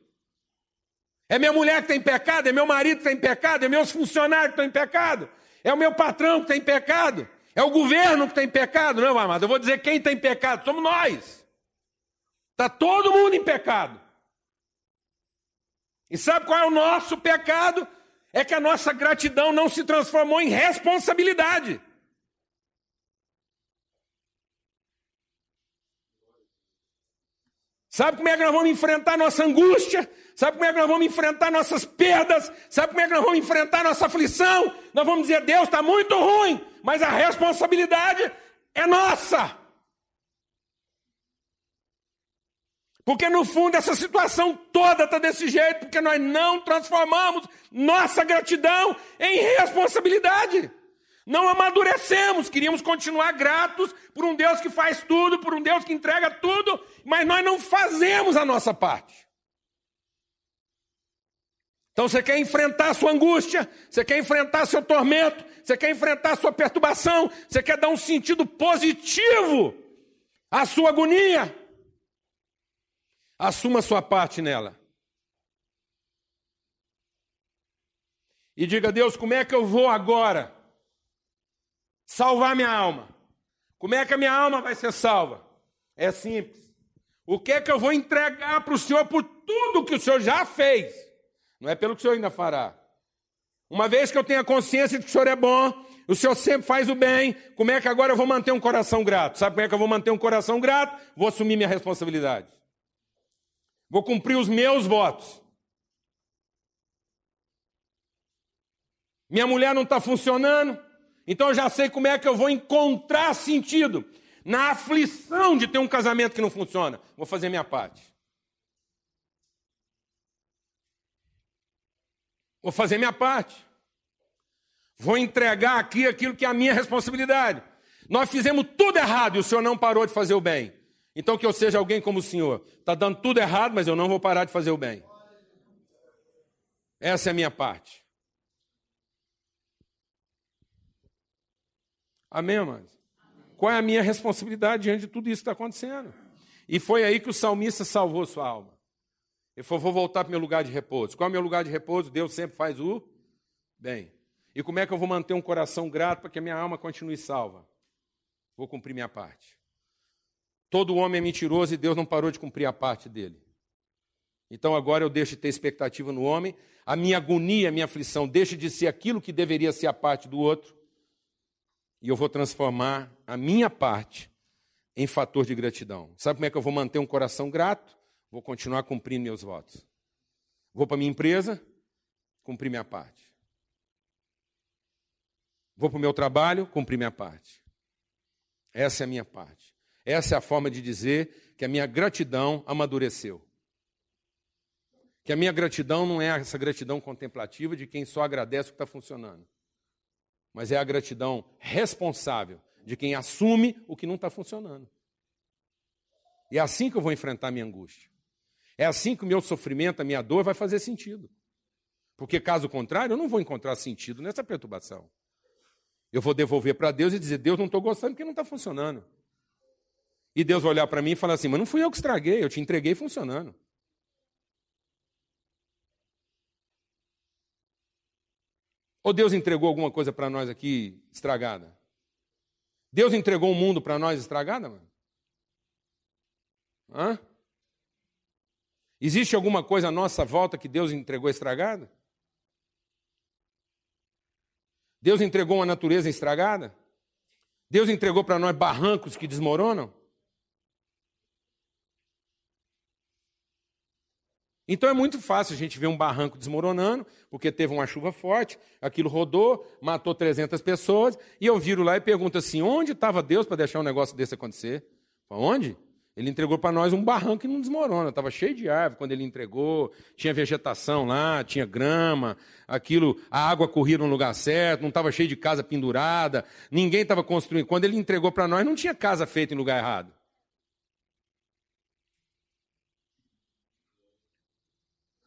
Speaker 1: É minha mulher que tem pecado, é meu marido que tem pecado, é meus funcionários que têm pecado, é o meu patrão que tem pecado, é o governo que tem pecado. Não, amado, eu vou dizer quem tem pecado, somos nós. Está todo mundo em pecado. E sabe qual é o nosso pecado? É que a nossa gratidão não se transformou em responsabilidade. Sabe como é que nós vamos enfrentar nossa angústia? Sabe como é que nós vamos enfrentar nossas perdas? Sabe como é que nós vamos enfrentar nossa aflição? Nós vamos dizer: Deus está muito ruim, mas a responsabilidade é nossa. Porque no fundo essa situação toda está desse jeito, porque nós não transformamos nossa gratidão em responsabilidade. Não amadurecemos, queríamos continuar gratos por um Deus que faz tudo, por um Deus que entrega tudo, mas nós não fazemos a nossa parte. Então você quer enfrentar a sua angústia, você quer enfrentar seu tormento, você quer enfrentar a sua perturbação, você quer dar um sentido positivo à sua agonia. Assuma a sua parte nela. E diga a Deus, como é que eu vou agora salvar minha alma? Como é que a minha alma vai ser salva? É simples. O que é que eu vou entregar para o Senhor por tudo que o Senhor já fez? Não é pelo que o Senhor ainda fará. Uma vez que eu tenha consciência de que o Senhor é bom, o Senhor sempre faz o bem, como é que agora eu vou manter um coração grato? Sabe como é que eu vou manter um coração grato? Vou assumir minha responsabilidade. Vou cumprir os meus votos. Minha mulher não está funcionando, então eu já sei como é que eu vou encontrar sentido na aflição de ter um casamento que não funciona. Vou fazer minha parte. Vou fazer minha parte. Vou entregar aqui aquilo que é a minha responsabilidade. Nós fizemos tudo errado e o Senhor não parou de fazer o bem. Então que eu seja alguém como o Senhor. Está dando tudo errado, mas eu não vou parar de fazer o bem. Essa é a minha parte. Amém, amados? Qual é a minha responsabilidade diante de tudo isso que está acontecendo? E foi aí que o salmista salvou sua alma. Ele falou: vou voltar para o meu lugar de repouso. Qual é o meu lugar de repouso? Deus sempre faz o bem. E como é que eu vou manter um coração grato para que a minha alma continue salva? Vou cumprir minha parte. Todo homem é mentiroso e Deus não parou de cumprir a parte dele. Então agora eu deixo de ter expectativa no homem, a minha agonia, a minha aflição deixa de ser aquilo que deveria ser a parte do outro, e eu vou transformar a minha parte em fator de gratidão. Sabe como é que eu vou manter um coração grato? Vou continuar cumprindo meus votos. Vou para minha empresa, cumprir minha parte. Vou para o meu trabalho, cumprir minha parte. Essa é a minha parte. Essa é a forma de dizer que a minha gratidão amadureceu. Que a minha gratidão não é essa gratidão contemplativa de quem só agradece o que está funcionando, mas é a gratidão responsável de quem assume o que não está funcionando. E é assim que eu vou enfrentar a minha angústia. É assim que o meu sofrimento, a minha dor vai fazer sentido. Porque, caso contrário, eu não vou encontrar sentido nessa perturbação. Eu vou devolver para Deus e dizer: Deus, não estou gostando porque não está funcionando. E Deus vai olhar para mim e falar assim: Mas não fui eu que estraguei, eu te entreguei funcionando. Ou Deus entregou alguma coisa para nós aqui estragada? Deus entregou o um mundo para nós estragada, mano? Hã? Existe alguma coisa à nossa volta que Deus entregou estragada? Deus entregou uma natureza estragada? Deus entregou para nós barrancos que desmoronam? Então é muito fácil a gente ver um barranco desmoronando, porque teve uma chuva forte, aquilo rodou, matou 300 pessoas, e eu viro lá e pergunto assim: onde estava Deus para deixar um negócio desse acontecer? Onde? Ele entregou para nós um barranco que não desmorona, estava cheio de árvore quando ele entregou, tinha vegetação lá, tinha grama, aquilo, a água corria no lugar certo, não estava cheio de casa pendurada, ninguém estava construindo. Quando ele entregou para nós, não tinha casa feita em lugar errado.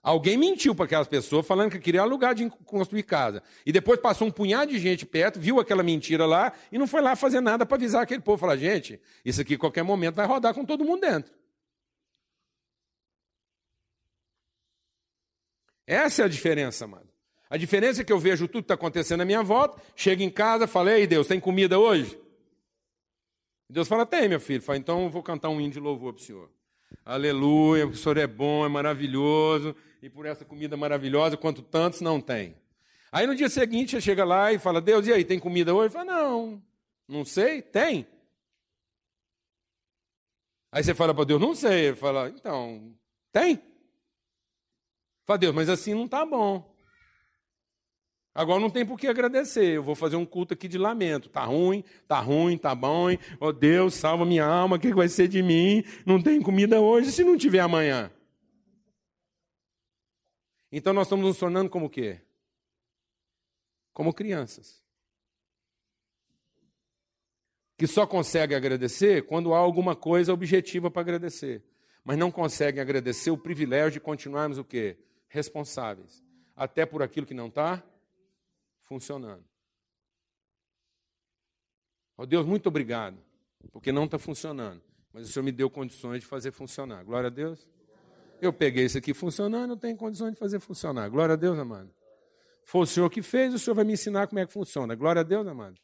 Speaker 1: Alguém mentiu para aquelas pessoas falando que queria alugar de construir casa. E depois passou um punhado de gente perto, viu aquela mentira lá e não foi lá fazer nada para avisar aquele povo. Falar, gente, isso aqui qualquer momento vai rodar com todo mundo dentro. Essa é a diferença, amado. A diferença é que eu vejo tudo que está acontecendo à minha volta, chego em casa, falei, Deus, tem comida hoje? Deus fala, tem, meu filho. Fala, então eu vou cantar um hino de louvor para o Senhor. Aleluia, o Senhor é bom, é maravilhoso e por essa comida maravilhosa, quanto tantos não tem. Aí no dia seguinte você chega lá e fala: Deus, e aí, tem comida hoje? Fala: Não, não sei, tem. Aí você fala para Deus: Não sei. Ele fala: Então, tem. Fala, Deus, mas assim não está bom. Agora não tem por que agradecer. Eu vou fazer um culto aqui de lamento. Tá ruim, tá ruim, tá bom. Oh Deus, salva minha alma. O que vai ser de mim? Não tem comida hoje se não tiver amanhã. Então nós estamos nos tornando como o quê? Como crianças. Que só consegue agradecer quando há alguma coisa objetiva para agradecer. Mas não conseguem agradecer o privilégio de continuarmos o quê? Responsáveis. Até por aquilo que não está funcionando. Ó oh, Deus, muito obrigado, porque não está funcionando. Mas o Senhor me deu condições de fazer funcionar. Glória a Deus. Eu peguei isso aqui funcionando, eu tenho condições de fazer funcionar. Glória a Deus, amado. Foi o Senhor que fez, o Senhor vai me ensinar como é que funciona. Glória a Deus, amado.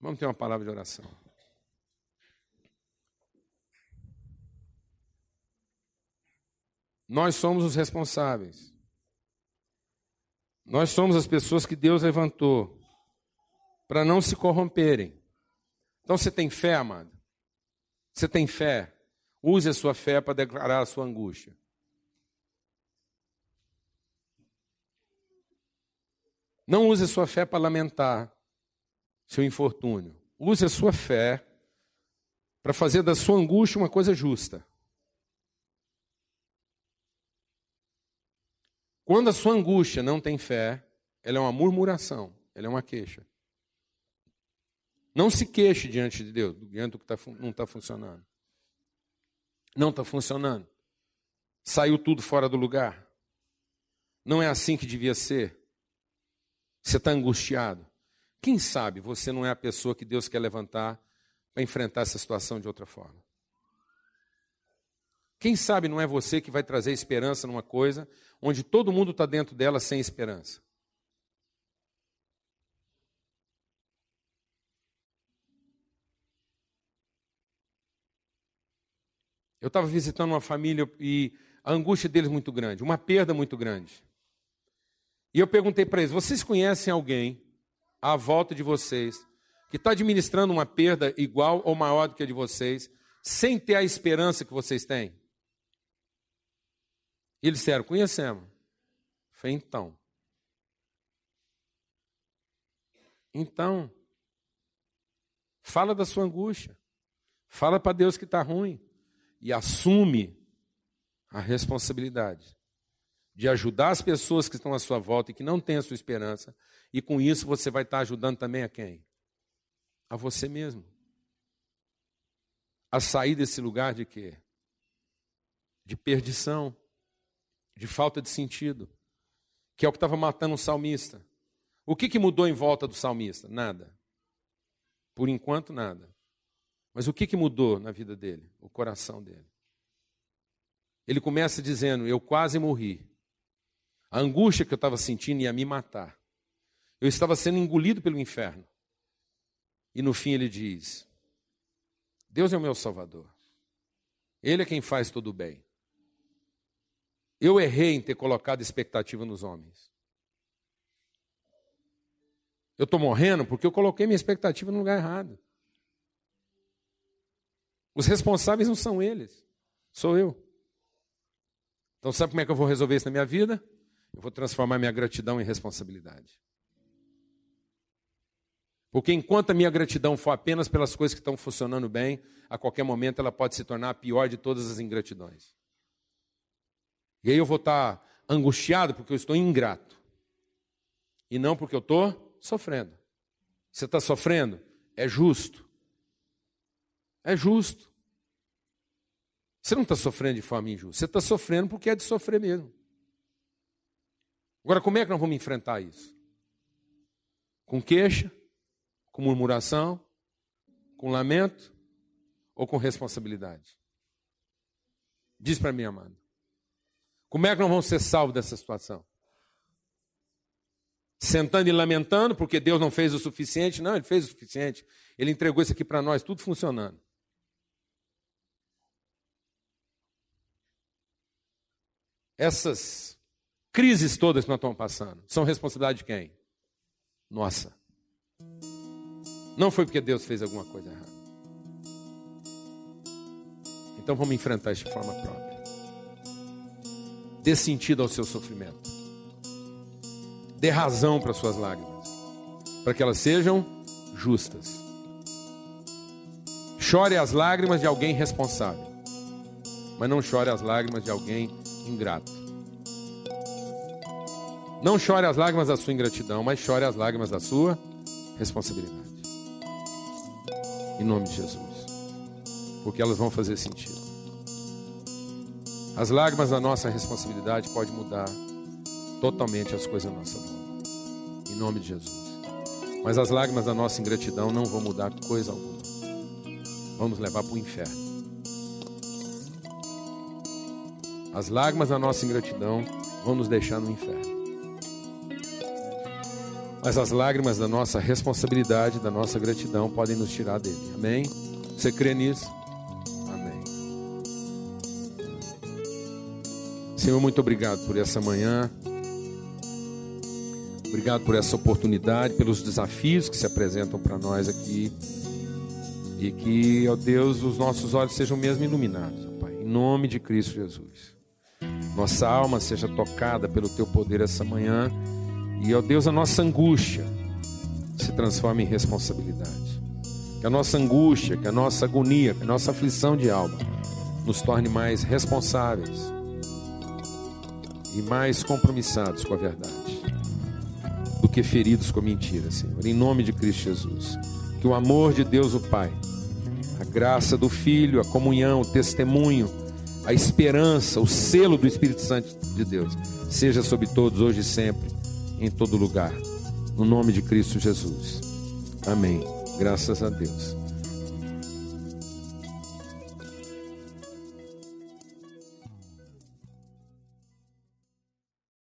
Speaker 1: Vamos ter uma palavra de oração. Nós somos os responsáveis. Nós somos as pessoas que Deus levantou para não se corromperem. Então você tem fé, amado? Você tem fé? Use a sua fé para declarar a sua angústia. Não use a sua fé para lamentar seu infortúnio. Use a sua fé para fazer da sua angústia uma coisa justa. Quando a sua angústia não tem fé, ela é uma murmuração, ela é uma queixa. Não se queixe diante de Deus, diante do que tá, não está funcionando. Não está funcionando. Saiu tudo fora do lugar. Não é assim que devia ser. Você está angustiado. Quem sabe você não é a pessoa que Deus quer levantar para enfrentar essa situação de outra forma? Quem sabe não é você que vai trazer esperança numa coisa onde todo mundo está dentro dela sem esperança? Eu estava visitando uma família e a angústia deles é muito grande, uma perda muito grande. E eu perguntei para eles: vocês conhecem alguém à volta de vocês que está administrando uma perda igual ou maior do que a de vocês, sem ter a esperança que vocês têm? E eles disseram: Conhecemos. Falei, então. Então, fala da sua angústia. Fala para Deus que está ruim. E assume a responsabilidade de ajudar as pessoas que estão à sua volta e que não têm a sua esperança. E com isso você vai estar ajudando também a quem? A você mesmo. A sair desse lugar de quê? De perdição de falta de sentido, que é o que estava matando o salmista. O que, que mudou em volta do salmista? Nada. Por enquanto, nada. Mas o que, que mudou na vida dele? O coração dele. Ele começa dizendo: Eu quase morri. A angústia que eu estava sentindo ia me matar. Eu estava sendo engolido pelo inferno. E no fim ele diz: Deus é o meu Salvador. Ele é quem faz todo o bem. Eu errei em ter colocado expectativa nos homens. Eu estou morrendo porque eu coloquei minha expectativa no lugar errado. Os responsáveis não são eles, sou eu. Então, sabe como é que eu vou resolver isso na minha vida? Eu vou transformar minha gratidão em responsabilidade. Porque enquanto a minha gratidão for apenas pelas coisas que estão funcionando bem, a qualquer momento ela pode se tornar a pior de todas as ingratidões. E aí eu vou estar angustiado porque eu estou ingrato. E não porque eu estou sofrendo. Você está sofrendo? É justo. É justo. Você não está sofrendo de forma injusta. Você está sofrendo porque é de sofrer mesmo. Agora, como é que nós vamos enfrentar isso? Com queixa? Com murmuração? Com lamento? Ou com responsabilidade? Diz para mim, amado. Como é que nós vamos ser salvos dessa situação? Sentando e lamentando porque Deus não fez o suficiente? Não, Ele fez o suficiente. Ele entregou isso aqui para nós, tudo funcionando. Essas crises todas que nós estamos passando são responsabilidade de quem? Nossa. Não foi porque Deus fez alguma coisa errada. Então vamos enfrentar isso de forma própria. Dê sentido ao seu sofrimento. Dê razão para suas lágrimas, para que elas sejam justas. Chore as lágrimas de alguém responsável, mas não chore as lágrimas de alguém ingrato. Não chore as lágrimas da sua ingratidão, mas chore as lágrimas da sua responsabilidade. Em nome de Jesus. Porque elas vão fazer sentido. As lágrimas da nossa responsabilidade podem mudar totalmente as coisas à nossa volta. Em nome de Jesus. Mas as lágrimas da nossa ingratidão não vão mudar coisa alguma. Vamos levar para o inferno. As lágrimas da nossa ingratidão vão nos deixar no inferno. Mas as lágrimas da nossa responsabilidade, da nossa gratidão, podem nos tirar dele. Amém? Você crê nisso? Senhor, muito obrigado por essa manhã. Obrigado por essa oportunidade, pelos desafios que se apresentam para nós aqui. E que, ó Deus, os nossos olhos sejam mesmo iluminados, ó Pai, em nome de Cristo Jesus. Nossa alma seja tocada pelo Teu poder essa manhã. E, ó Deus, a nossa angústia se transforme em responsabilidade. Que a nossa angústia, que a nossa agonia, que a nossa aflição de alma nos torne mais responsáveis e mais compromissados com a verdade do que feridos com mentiras, Senhor. Em nome de Cristo Jesus. Que o amor de Deus, o Pai, a graça do Filho, a comunhão, o testemunho, a esperança, o selo do Espírito Santo de Deus, seja sobre todos, hoje e sempre, em todo lugar. No nome de Cristo Jesus. Amém. Graças a Deus.